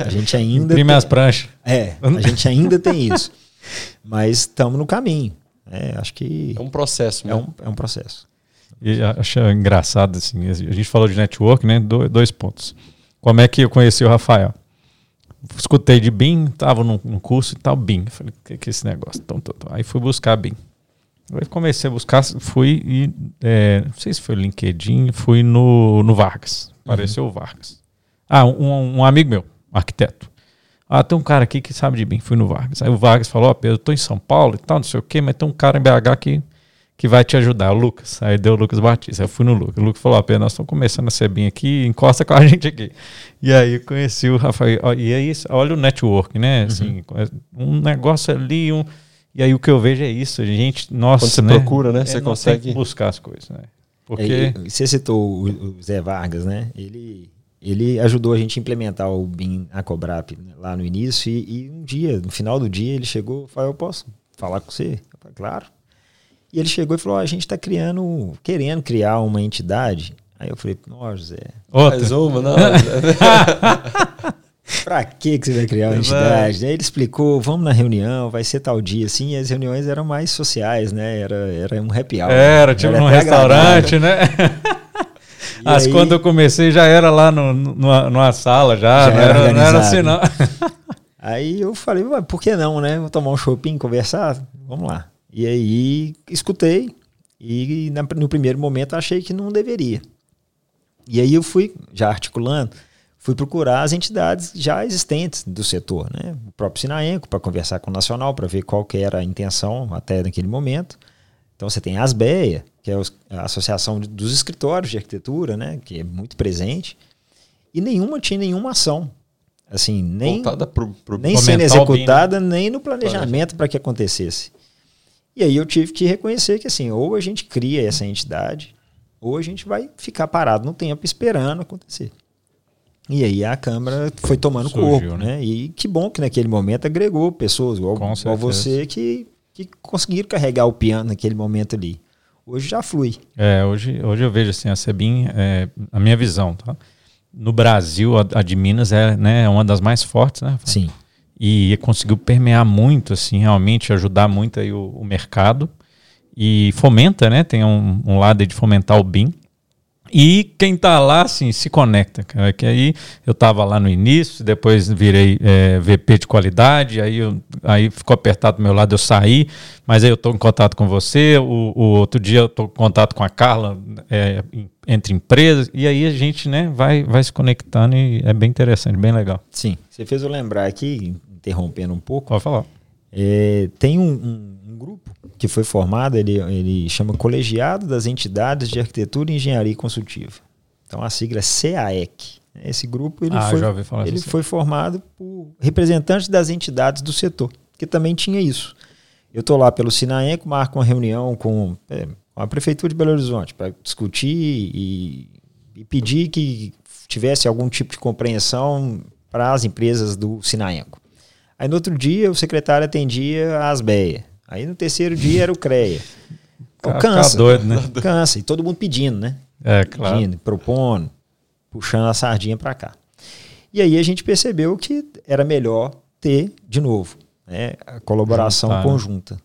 A gente ainda Imprime tem- as pranchas. É, a gente ainda tem isso. Mas estamos no caminho. É, acho que É um processo, né? é um, é um processo. E acho engraçado, assim, a gente falou de network, né? Do- Dois pontos. Como é que eu conheci o Rafael? Escutei de BIM, tava num, num curso e tal, BIM. Falei, o que, que é esse negócio? Então, então, então. Aí fui buscar BIM. Aí comecei a buscar, fui e, é, não sei se foi o LinkedIn, fui no, no Vargas. Apareceu o Vargas. Ah, um, um amigo meu, arquiteto. Ah, tem um cara aqui que sabe de BIM, fui no Vargas. Aí o Vargas falou, ó, Pedro, eu tô em São Paulo e tal, não sei o quê, mas tem um cara em BH que, que vai te ajudar, o Lucas. Aí deu o Lucas Batista, eu fui no Lucas. O Lucas falou, ó, Pedro, nós estamos começando a ser BIM aqui, encosta com a gente aqui. E aí eu conheci o Rafael, e aí, olha o network, né, assim, um negócio ali, um... E aí o que eu vejo é isso, gente, nossa, Quando você né? procura, né? É, você consegue. buscar as coisas, né? Porque... É, você citou o, o Zé Vargas, né? Ele, ele ajudou a gente a implementar o BIM a Cobrap né, lá no início e, e um dia, no final do dia, ele chegou e falou, eu posso falar com você? Eu falei, claro. E ele chegou e falou, ó, a gente está criando, querendo criar uma entidade. Aí eu falei, nossa, Zé, Outra. Mais uma, não. Pra que que você vai criar uma entidade? Aí ele explicou, vamos na reunião, vai ser tal dia, assim, e as reuniões eram mais sociais, né? Era, era um happy hour. Era, tipo Era num restaurante, né? E As aí- quando eu comecei já era lá no, numa, numa sala, já, Já não, era era, não era assim, não. Aí eu falei, "Ué, por que não, né? Vou tomar um shopping, conversar? Vamos lá. E aí escutei, e na- no primeiro momento achei que não deveria. E aí eu fui, já articulando, fui procurar as entidades já existentes do setor, né? O próprio Sinaenco, para conversar com o Nacional, para ver qual que era a intenção até naquele momento. Então você tem a ASBEA, que é a Associação dos Escritórios de Arquitetura, né? Que é muito presente. E nenhuma tinha nenhuma ação. Assim, nem, pro, pro nem sendo executada, nem no planejamento para que acontecesse. E aí eu tive que reconhecer que assim, ou a gente cria essa entidade, ou a gente vai ficar parado no tempo esperando acontecer. E aí a Câmara foi tomando Surgiu, corpo, né? né? E que bom que naquele momento agregou pessoas, igual, igual você, que, que conseguiram carregar o piano naquele momento ali. Hoje já flui. É, hoje, hoje eu vejo assim, a Sebim, é, a minha visão, tá? No Brasil, a, a de Minas é né, uma das mais fortes, né? Sim. E conseguiu permear muito, assim, realmente ajudar muito aí o, o mercado e fomenta, né? Tem um, um lado de fomentar o BIM E quem está lá, assim, se conecta, cara. Que aí eu estava lá no início, depois virei é, VP de qualidade, aí, eu, aí ficou apertado do meu lado, eu saí, mas aí eu estou em contato com você. O, o outro dia eu estou em contato com a Carla, é, entre empresas, e aí a gente né, vai, vai se conectando e é bem interessante, bem legal. Sim, você fez eu lembrar aqui, interrompendo um pouco. Pode falar. É, tem um, um, um grupo que foi formado, ele, ele chama Colegiado das Entidades de Arquitetura, Engenharia e Consultiva. Então a sigla é CAEC. Esse grupo ele, ah, foi, ele foi formado por representantes das entidades do setor, que também tinha isso. Eu estou lá pelo Sinaenco, marco uma reunião com, é, com a Prefeitura de Belo Horizonte para discutir e, e, pedir que tivesse algum tipo de compreensão para as empresas do Sinaenco. Aí no outro dia o secretário atendia a Asbeia. Aí no terceiro dia era o CREA. Então, cansa. doido, né? Cansa. E todo mundo pedindo, né? É, claro. Pedindo, propondo, puxando a sardinha para cá. E aí a gente percebeu que era melhor ter, de novo, né, a colaboração Juntar, né? conjunta. Né?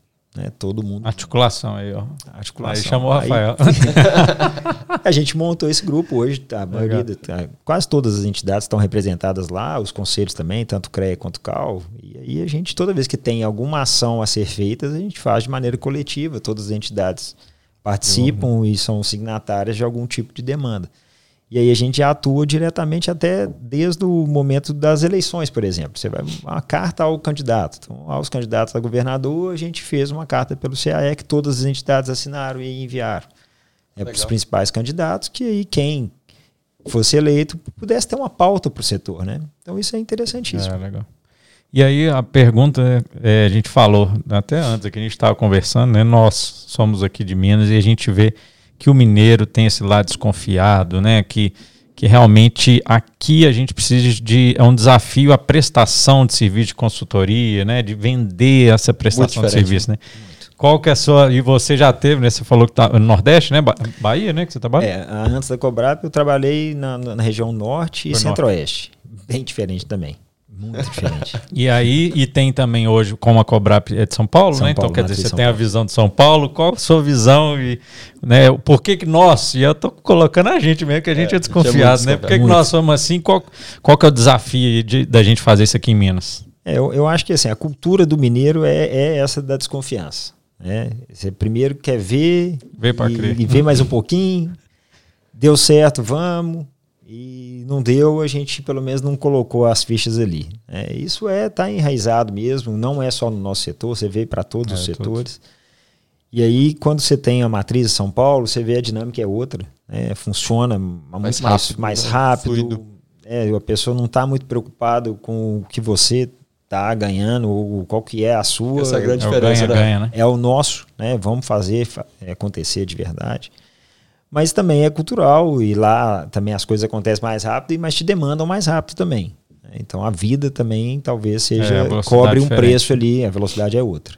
Todo mundo. Articulação aí, ó. Articulação. Aí chamou o Rafael. Aí, a gente montou esse grupo hoje, tá, a maioria, tá, quase todas as entidades estão representadas lá, os conselhos também, tanto CREA quanto CAL. E aí a gente, toda vez que tem alguma ação a ser feita, a gente faz de maneira coletiva, todas as entidades participam uhum. e são signatárias de algum tipo de demanda. E aí a gente atua diretamente até desde o momento das eleições, por exemplo. Você vai uma carta ao candidato. Então, aos candidatos a governador, a gente fez uma carta pelo CAE que todas as entidades assinaram e enviaram é, para os principais candidatos, que aí quem fosse eleito pudesse ter uma pauta para o setor, né? Então isso é interessantíssimo. É, legal. E aí a pergunta, é, a gente falou até antes que a gente estava conversando, né? Nós somos aqui de Minas e a gente vê que o mineiro tem esse lado desconfiado, né? Que, que realmente aqui a gente precisa de. É um desafio a prestação de serviço de consultoria, né? De vender essa prestação de serviço, né? Qual que é a sua. E você já teve, né? Você falou que tá no Nordeste, né? Bahia, né? Que você trabalha? É, antes da Cobrap eu trabalhei na, na região Norte e Centro-Oeste. Bem diferente também. Muito diferente. e aí, e tem também hoje, como a Cobrap é de São Paulo, São né? Então, Paulo, então, quer dizer, você tem Paulo. a visão de São Paulo, qual a sua visão e né, por que que nós, e eu tô colocando a gente mesmo, que a gente é, é desconfiado, né? Por que, que nós somos assim? Qual, qual que é o desafio de, da gente fazer isso aqui em Minas? É, eu, eu acho que assim, a cultura do mineiro é, é essa da desconfiança. Né? Você primeiro quer ver Vê e, e ver mais um pouquinho. Deu certo, vamos e não deu, a gente pelo menos não colocou as fichas ali. É, isso é tá enraizado mesmo, não é só no nosso setor, você vê para todos é, os setores. Todos. E aí, quando você tem a matriz de São Paulo, você vê a dinâmica é outra. Né? Funciona mais muito rápido, mais, mais né? rápido. É, a pessoa não está muito preocupada com o que você está ganhando ou qual que é a sua. Essa é a grande é diferença. Ganha, né? Ganha, né? É o nosso, né? Vamos fazer acontecer de verdade mas também é cultural e lá também as coisas acontecem mais rápido, mas te demandam mais rápido também. Então a vida também talvez seja é, cobre um diferente. preço ali, a velocidade é outra.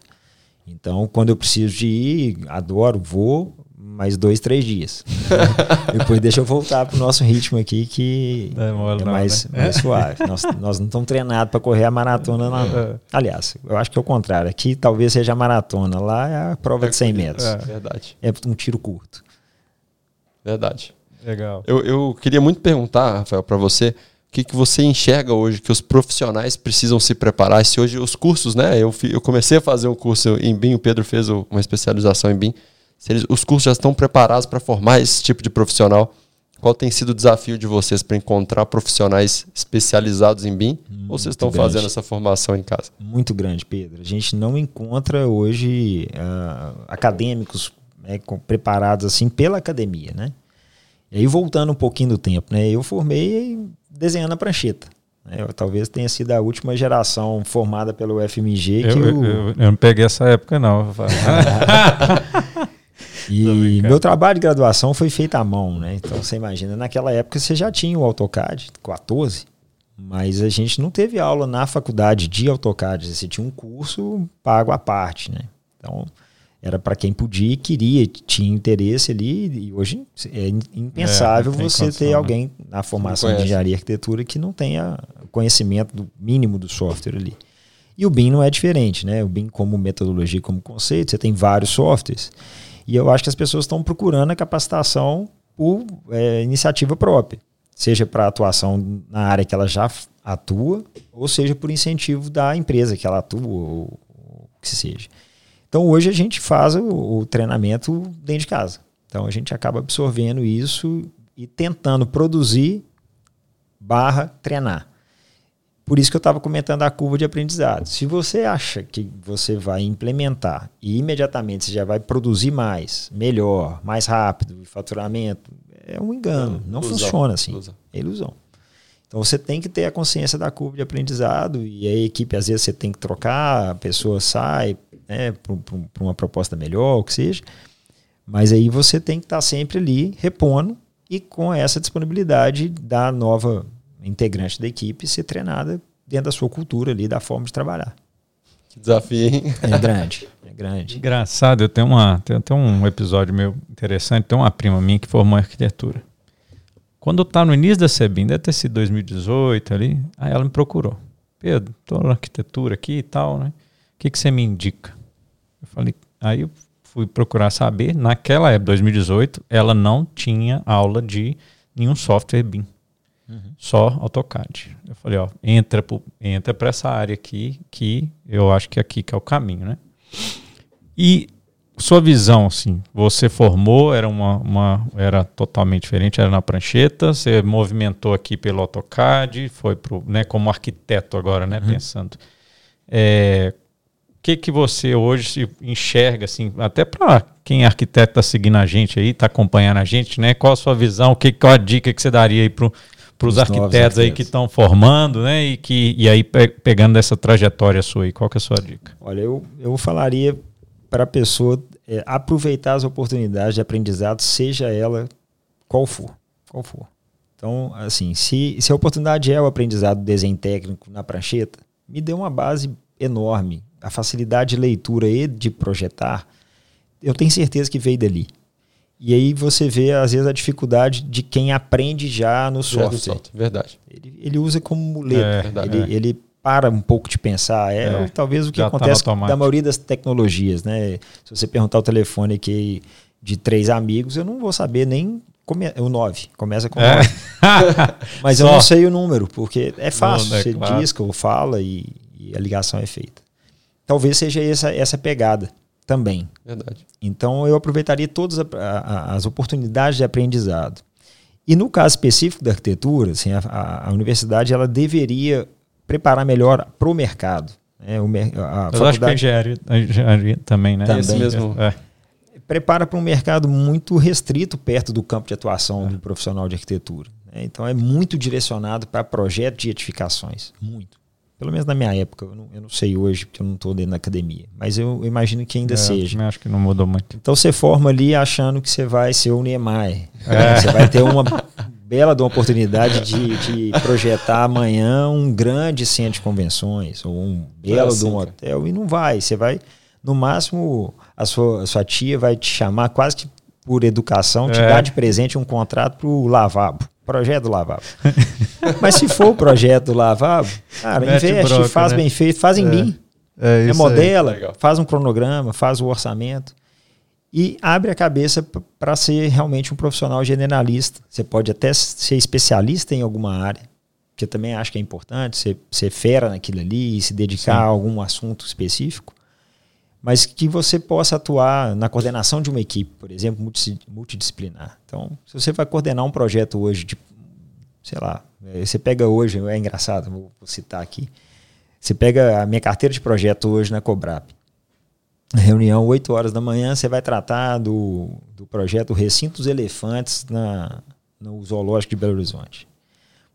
Então quando eu preciso de ir, adoro, vou mais dois, três dias. Depois deixa eu voltar para o nosso ritmo aqui que é, é mais, né? mais suave. Nós, nós não estamos treinados para correr a maratona lá. É. Aliás, eu acho que é o contrário. Aqui talvez seja a maratona, lá é a prova de 100 metros. É verdade. É um tiro curto. Verdade. Legal. Eu, eu queria muito perguntar, Rafael, para você, o que, que você enxerga hoje que os profissionais precisam se preparar? Se hoje os cursos, né? Eu, eu comecei a fazer um curso em BIM, o Pedro fez uma especialização em BIM. Se eles, os cursos já estão preparados para formar esse tipo de profissional? Qual tem sido o desafio de vocês para encontrar profissionais especializados em BIM? Muito ou vocês estão grande. fazendo essa formação em casa? Muito grande, Pedro. A gente não encontra hoje uh, acadêmicos né, preparados assim pela academia, né? E aí voltando um pouquinho do tempo, né? Eu formei desenhando a prancheta. Né? Eu, talvez tenha sido a última geração formada pelo FMG que eu, o... eu, eu não peguei essa época não. e meu trabalho de graduação foi feito à mão, né? Então você imagina, naquela época você já tinha o AutoCAD 14, mas a gente não teve aula na faculdade de AutoCAD, você tinha um curso pago à parte, né? Então era para quem podia queria, tinha interesse ali, e hoje é impensável é, você condição, ter né? alguém na formação de engenharia e arquitetura que não tenha conhecimento do mínimo do software ali. E o BIM não é diferente, né? O BIM como metodologia, como conceito, você tem vários softwares. E eu acho que as pessoas estão procurando a capacitação por é, iniciativa própria, seja para atuação na área que ela já atua, ou seja por incentivo da empresa que ela atua, ou, ou que seja. Então hoje a gente faz o, o treinamento dentro de casa. Então a gente acaba absorvendo isso e tentando produzir barra treinar. Por isso que eu estava comentando a curva de aprendizado. Se você acha que você vai implementar e imediatamente você já vai produzir mais, melhor, mais rápido, faturamento, é um engano. Não, ilusão, funciona assim. Ilusão. É ilusão. Então você tem que ter a consciência da curva de aprendizado e a equipe às vezes você tem que trocar, a pessoa sai né, para uma proposta melhor, o que seja. Mas aí você tem que estar tá sempre ali repondo e com essa disponibilidade da nova integrante da equipe ser treinada dentro da sua cultura ali, da forma de trabalhar. Que desafio, hein? É grande, é grande. Engraçado, eu tenho, uma, tenho, tenho um episódio meio interessante, tem uma prima minha que formou arquitetura. Quando tá no início da SEBIN, deve ter sido 2018 ali, aí ela me procurou. Pedro, tô na arquitetura aqui e tal, né? O que, que você me indica? Eu falei, aí eu fui procurar saber, naquela época, 2018, ela não tinha aula de nenhum software BIM. Uhum. Só AutoCAD. Eu falei, ó, entra entra para essa área aqui, que eu acho que aqui que é o caminho, né? E sua visão, assim, você formou, era uma, uma era totalmente diferente, era na prancheta, você movimentou aqui pelo AutoCAD, foi pro, né, como arquiteto agora, né, uhum. pensando. É, que que você hoje enxerga, assim, até para quem é arquiteto está seguindo a gente aí, está acompanhando a gente, né? Qual a sua visão? Que qual a dica que você daria aí para para os arquitetos aí que estão formando, né? E que e aí pe pegando essa trajetória sua aí, qual que é a sua dica? Olha, eu, eu falaria para a pessoa é, aproveitar as oportunidades de aprendizado, seja ela qual for, qual for. Então, assim, se, se a oportunidade é o aprendizado do desenho técnico na prancheta, me deu uma base enorme. A facilidade de leitura e de projetar, eu tenho certeza que veio dali. E aí você vê, às vezes, a dificuldade de quem aprende já no software. software. Verdade. Ele, ele, usa como muleta. É, ele, é. ele, para um pouco de pensar. É, é. talvez o que já tá acontece tá da maioria das tecnologias. Né? Se você perguntar o telefone aqui de três amigos, eu não vou saber nem come, o 9. Começa com é. 9. Mas eu não sei o número, porque é fácil. Não, é você claro. disca ou fala e, e a ligação é feita. Talvez seja essa, essa pegada também. Verdade. Então eu aproveitaria todas a, a, as oportunidades de aprendizado. E no caso específico da arquitetura, assim, a, a universidade ela deveria preparar melhor para o mercado. Né? O, a Eu acho que a engenharia, a engenharia também, né? Também. mesmo. É. Prepara para um mercado muito restrito perto do campo de atuação é. do profissional de arquitetura. Né? Então é muito direcionado para projetos de edificações. Muito. Pelo menos na minha época, eu não, eu não sei hoje, porque eu não estou dentro da academia. Mas eu, imagino que ainda é, seja. Eu acho que não mudou muito. Então você forma ali achando que você vai ser o Niemeyer. É. Você vai ter uma bela de uma oportunidade de, de, projetar amanhã um grande centro de convenções, ou um belo assim, de um hotel, e não vai. Você vai, no máximo, a sua, a sua tia vai te chamar quase que por educação, te é. dar de presente um contrato para o lavabo. Projeto do lavabo. Mas se for o projeto do lavabo, cara, Mete investe, broca, faz né? bem feito, faz em é. BIM. É, é modela, faz um cronograma, faz o orçamento e abre a cabeça para ser realmente um profissional generalista. Você pode até ser especialista em alguma área, que eu também acho que é importante, ser, ser fera naquilo ali e se dedicar Sim. a algum assunto específico, mas que você possa atuar na coordenação de uma equipe, por exemplo, multidisciplinar. Então, se você vai coordenar um projeto hoje de, sei lá, eh, você pega hoje, é engraçado, vou citar aqui, você pega a minha carteira de projeto hoje na Cobrap. Reunião 8 horas da manhã, você vai tratar do, do projeto Recinto dos Elefantes na, no Zoológico de Belo Horizonte.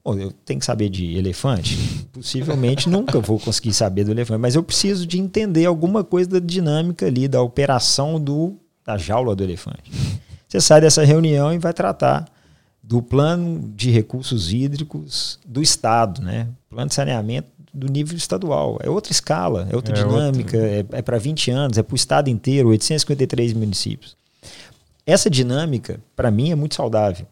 Bom, eu tenho que saber de elefante? Possivelmente nunca vou conseguir saber do elefante, mas eu preciso de entender alguma coisa da dinâmica ali, da operação do, da jaula do elefante. Você sai dessa reunião e vai tratar do plano de recursos hídricos do Estado, né? Plano de saneamento do nível estadual. É outra escala, é outra é dinâmica, outro... é, é para 20 anos, é para o Estado inteiro, 853 municípios. Essa dinâmica, para mim, é muito saudável.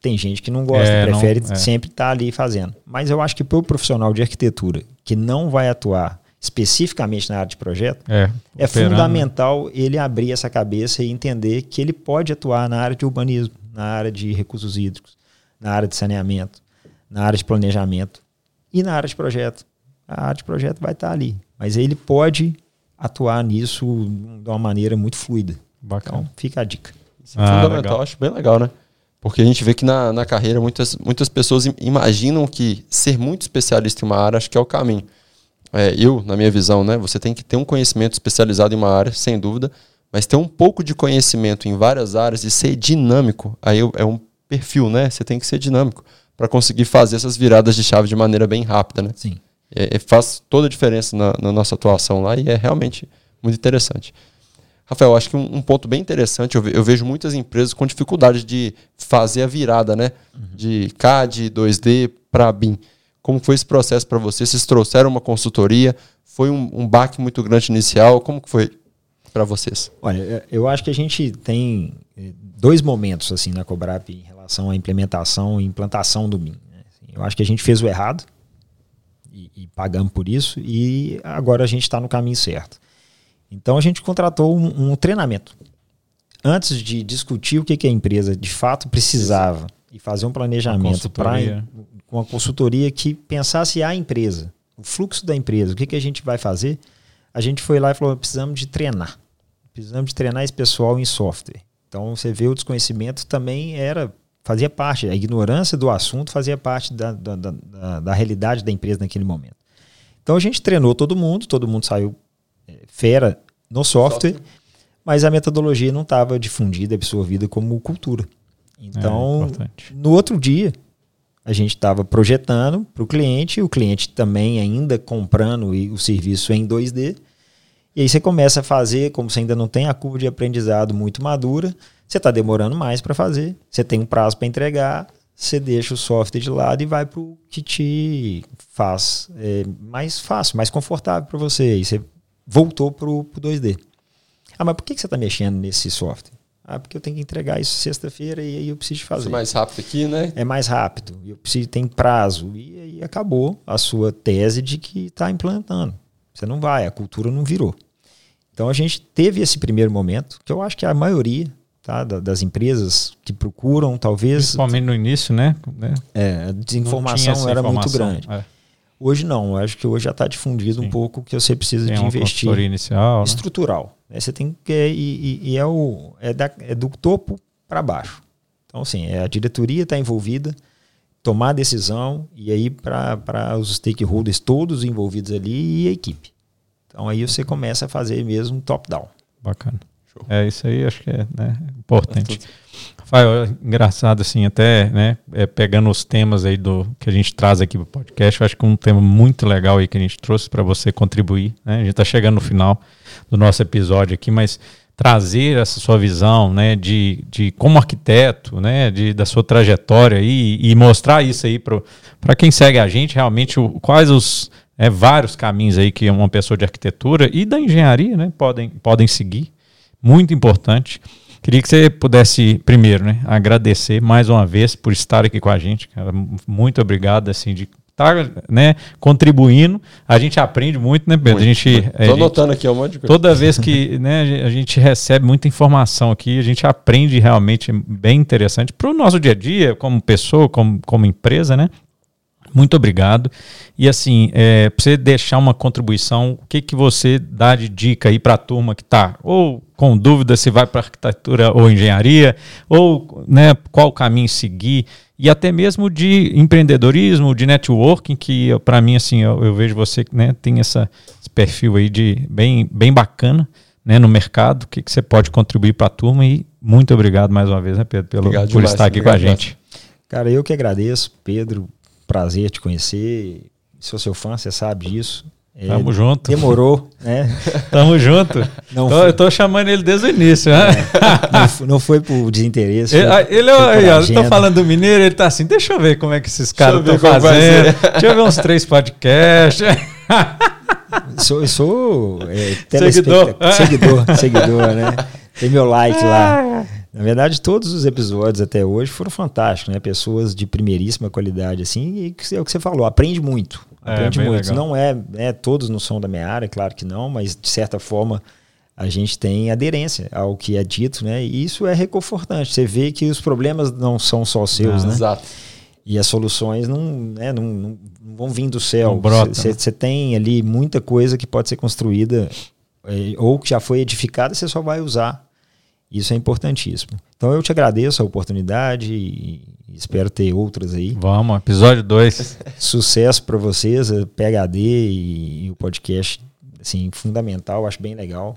Tem gente que não gosta, é, prefere não, é. sempre estar tá ali fazendo. Mas eu acho que para o profissional de arquitetura que não vai atuar especificamente na área de projeto, é, é fundamental ele abrir essa cabeça e entender que ele pode atuar na área de urbanismo, na área de recursos hídricos, na área de saneamento, na área de planejamento e na área de projeto. A área de projeto vai estar ali, mas ele pode atuar nisso de uma maneira muito fluida. Bacana. Então, fica a dica. Isso é ah, fundamental, legal. acho bem legal, né? Porque a gente vê que na, na carreira muitas, muitas pessoas imaginam que ser muito especialista em uma área acho que é o caminho. É, eu, na minha visão, né, você tem que ter um conhecimento especializado em uma área, sem dúvida, mas ter um pouco de conhecimento em várias áreas e ser dinâmico, aí é um perfil, né? Você tem que ser dinâmico para conseguir fazer essas viradas de chave de maneira bem rápida, né? Sim. É, é, faz toda a diferença na, na, nossa atuação lá e é realmente muito interessante. Rafael, acho que um, um ponto bem interessante, eu, ve, eu, vejo muitas empresas com dificuldade de fazer a virada, né? Uhum. De CAD, 2D para BIM. Como foi esse processo para vocês? Vocês trouxeram uma consultoria? Foi um, um baque muito grande inicial? Como que foi para vocês? Olha, eu acho que a gente tem é, dois momentos assim na Cobrap em relação à implementação e implantação do BIM. Né? Assim, eu acho que a gente fez o errado e, e pagamos por isso e agora a gente está no caminho certo. Então a gente contratou um, um treinamento antes de discutir o que, que a empresa de fato precisava e fazer um planejamento para com a consultoria que pensasse a empresa, o fluxo da empresa, o que, que a gente vai fazer, a gente foi lá e falou: precisamos de treinar. Precisamos de treinar esse pessoal em software. Então você vê o desconhecimento também era fazia parte, a ignorância do assunto fazia parte da, da, da, da realidade da empresa naquele momento. Então a gente treinou todo mundo, todo mundo saiu fera no software, software, mas a metodologia não estava difundida, absorvida como cultura. Então, é no outro dia, a gente estava projetando para o cliente, o cliente também ainda comprando o serviço em 2D. E aí você começa a fazer, como você ainda não tem a curva de aprendizado muito madura, você está demorando mais para fazer, você tem um prazo para entregar, você deixa o software de lado e vai para o que te faz é, mais fácil, mais confortável para você. E você voltou para o 2D. Ah, mas por que, que você está mexendo nesse software? Ah, porque eu tenho que entregar isso sexta-feira e aí eu preciso fazer. Isso é mais rápido aqui, né? É mais rápido. Eu preciso, tem prazo. E aí acabou a sua tese de que está implantando. Você não vai, a cultura não virou. Então a gente teve esse primeiro momento, que eu acho que a maioria tá, das empresas que procuram, talvez. Principalmente no início, né? É, a desinformação era muito grande. É. Hoje não, eu acho que hoje já está difundido Sim. um pouco que você precisa tem de investir. inicial. Né? Estrutural. Né? Você tem que. E, e, é, o, é, da, é do topo para baixo. Então, assim, é, a diretoria está envolvida, tomar decisão, e aí para os stakeholders todos envolvidos ali e a equipe. Então aí você começa a fazer mesmo top-down. Bacana. Show. É isso aí, acho que é né, importante. Rafael, é engraçado assim, até né, é, pegando os temas aí do que a gente traz aqui para o podcast, eu acho que um tema muito legal aí que a gente trouxe para você contribuir. Né? A gente está chegando no final do nosso episódio aqui, mas trazer essa sua visão, né, de, de como arquiteto, né, de, da sua trajetória e, e mostrar isso aí para quem segue a gente, realmente o, quais os é, vários caminhos aí que uma pessoa de arquitetura e da engenharia, né, podem, podem seguir. Muito importante. Queria que você pudesse, primeiro, né, agradecer mais uma vez por estar aqui com a gente. Cara. Muito obrigado, assim, de estar né, contribuindo. A gente aprende muito, né, Pedro? Muito, a gente. Estou anotando aqui um monte de coisa. Toda vez que né, a gente recebe muita informação aqui, a gente aprende realmente bem interessante para o nosso dia a dia, como pessoa, como, como empresa, né? Muito obrigado. E assim, é, para você deixar uma contribuição, o que, que você dá de dica aí para a turma que está ou com dúvida se vai para arquitetura ou engenharia, ou né, qual caminho seguir, e até mesmo de empreendedorismo, de networking, que para mim, assim, eu, eu, vejo você né, tem essa, esse perfil aí de bem, bem bacana né, no mercado, o que, que você pode contribuir para a turma e muito obrigado mais uma vez, né, Pedro, pelo, por demais, estar aqui com a gente. Cara, eu que agradeço, Pedro, prazer te conhecer. Sou seu fã, você sabe disso. É, Tamo junto. Demorou, né? Tamo junto. Não tô, eu tô chamando ele desde o início, né? É, não, não, foi por desinteresse. Ele, foi, ele foi eu tô falando do mineiro, ele tá assim, deixa eu ver como é que esses caras estão fazendo. Deixa eu ver uns três podcasts. sou, sou é, seguidor. seguidor, seguidor, né? Tem meu like lá. Na verdade, todos os episódios até hoje foram fantásticos, né? Pessoas de primeiríssima qualidade, assim, e é o que você falou, aprende muito. É, aprende é, muito. Legal. Não é, é, todos não são da minha área, claro que não, mas de certa forma a gente tem aderência ao que é dito, né? E isso é reconfortante. Você vê que os problemas não são só seus, não, né? Exato. E as soluções não, né, não, não, não vão vir do céu. Você né? tem ali muita coisa que pode ser construída é, ou que já foi edificada, você só vai usar. Isso é importantíssimo. Então eu te agradeço a oportunidade e espero ter outras aí. Vamos, episódio 2. Sucesso para vocês, a PHD e, e, o podcast, assim, fundamental, acho bem legal.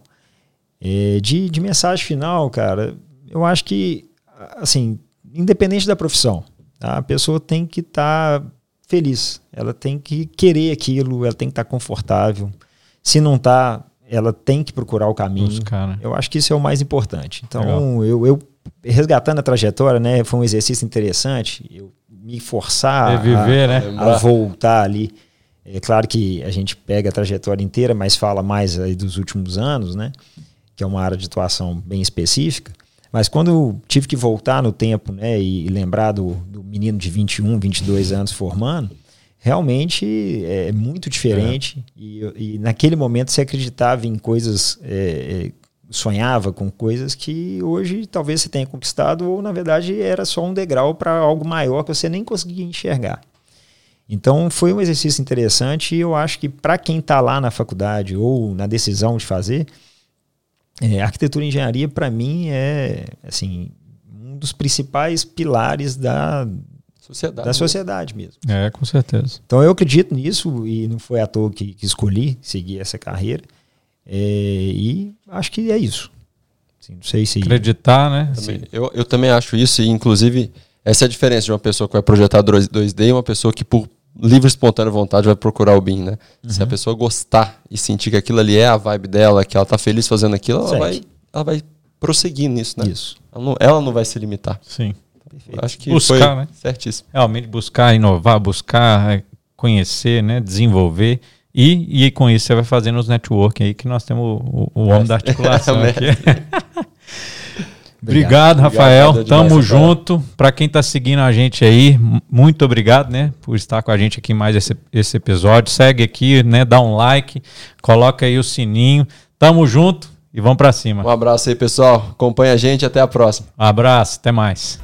É, de, de mensagem final, cara, eu acho que, assim, independente da profissão, tá? a pessoa tem que estar tá feliz, ela tem que querer aquilo, ela tem que estar tá confortável. Se não está, ela tem que procurar o caminho. Buscar, né? Eu acho que isso é o mais importante. Então, eu, eu, resgatando a trajetória, né, foi um exercício interessante. Eu me forçar Reviver, a, né? a voltar ali. É claro que a gente pega a trajetória inteira, mas fala mais aí dos últimos anos, né? Que é uma área de atuação bem específica. Mas quando eu tive que voltar no tempo, né, e lembrar do, do menino de 21, 22 anos formando, realmente é muito diferente. É. E, e, naquele momento você acreditava em coisas, é, é, sonhava com coisas que hoje talvez você tenha conquistado, ou na verdade era só um degrau para algo maior que você nem conseguia enxergar. Então foi um exercício interessante e eu acho que para quem está lá na faculdade ou na decisão de fazer, é, arquitetura e engenharia para mim é assim um dos principais pilares da, sociedade da sociedade mesmo. É, com certeza. Então eu acredito nisso e não foi à toa que, que escolhi seguir essa carreira. É, e acho que é isso. Assim, não sei se. Acreditar, né? Também, eu, eu também acho isso, e inclusive, essa é a diferença de uma pessoa que vai projetar 2D e uma pessoa que, por livre e espontânea vontade, vai procurar o BIM, né? Uhum. Se a pessoa gostar e sentir que aquilo ali é a vibe dela, que ela tá feliz fazendo aquilo, ela vai, ela vai prosseguir nisso, né? Isso. Ela não, ela não vai se limitar. Sim. Perfeito. Acho que buscar, foi né? certíssimo. Realmente buscar inovar, buscar é, conhecer, né? desenvolver. E, e com isso você vai fazendo os networking aí, que nós temos o, o homem da articulação aqui. obrigado, Rafael. Obrigado, Tamo demais, junto. Para quem está seguindo a gente aí, muito obrigado, né, por estar com a gente aqui mais esse, esse episódio. Segue aqui, né, dá um like, coloca aí o sininho. Tamo junto e vamos para cima. Um abraço aí, pessoal. Acompanha a gente, até a próxima. Um abraço, até mais.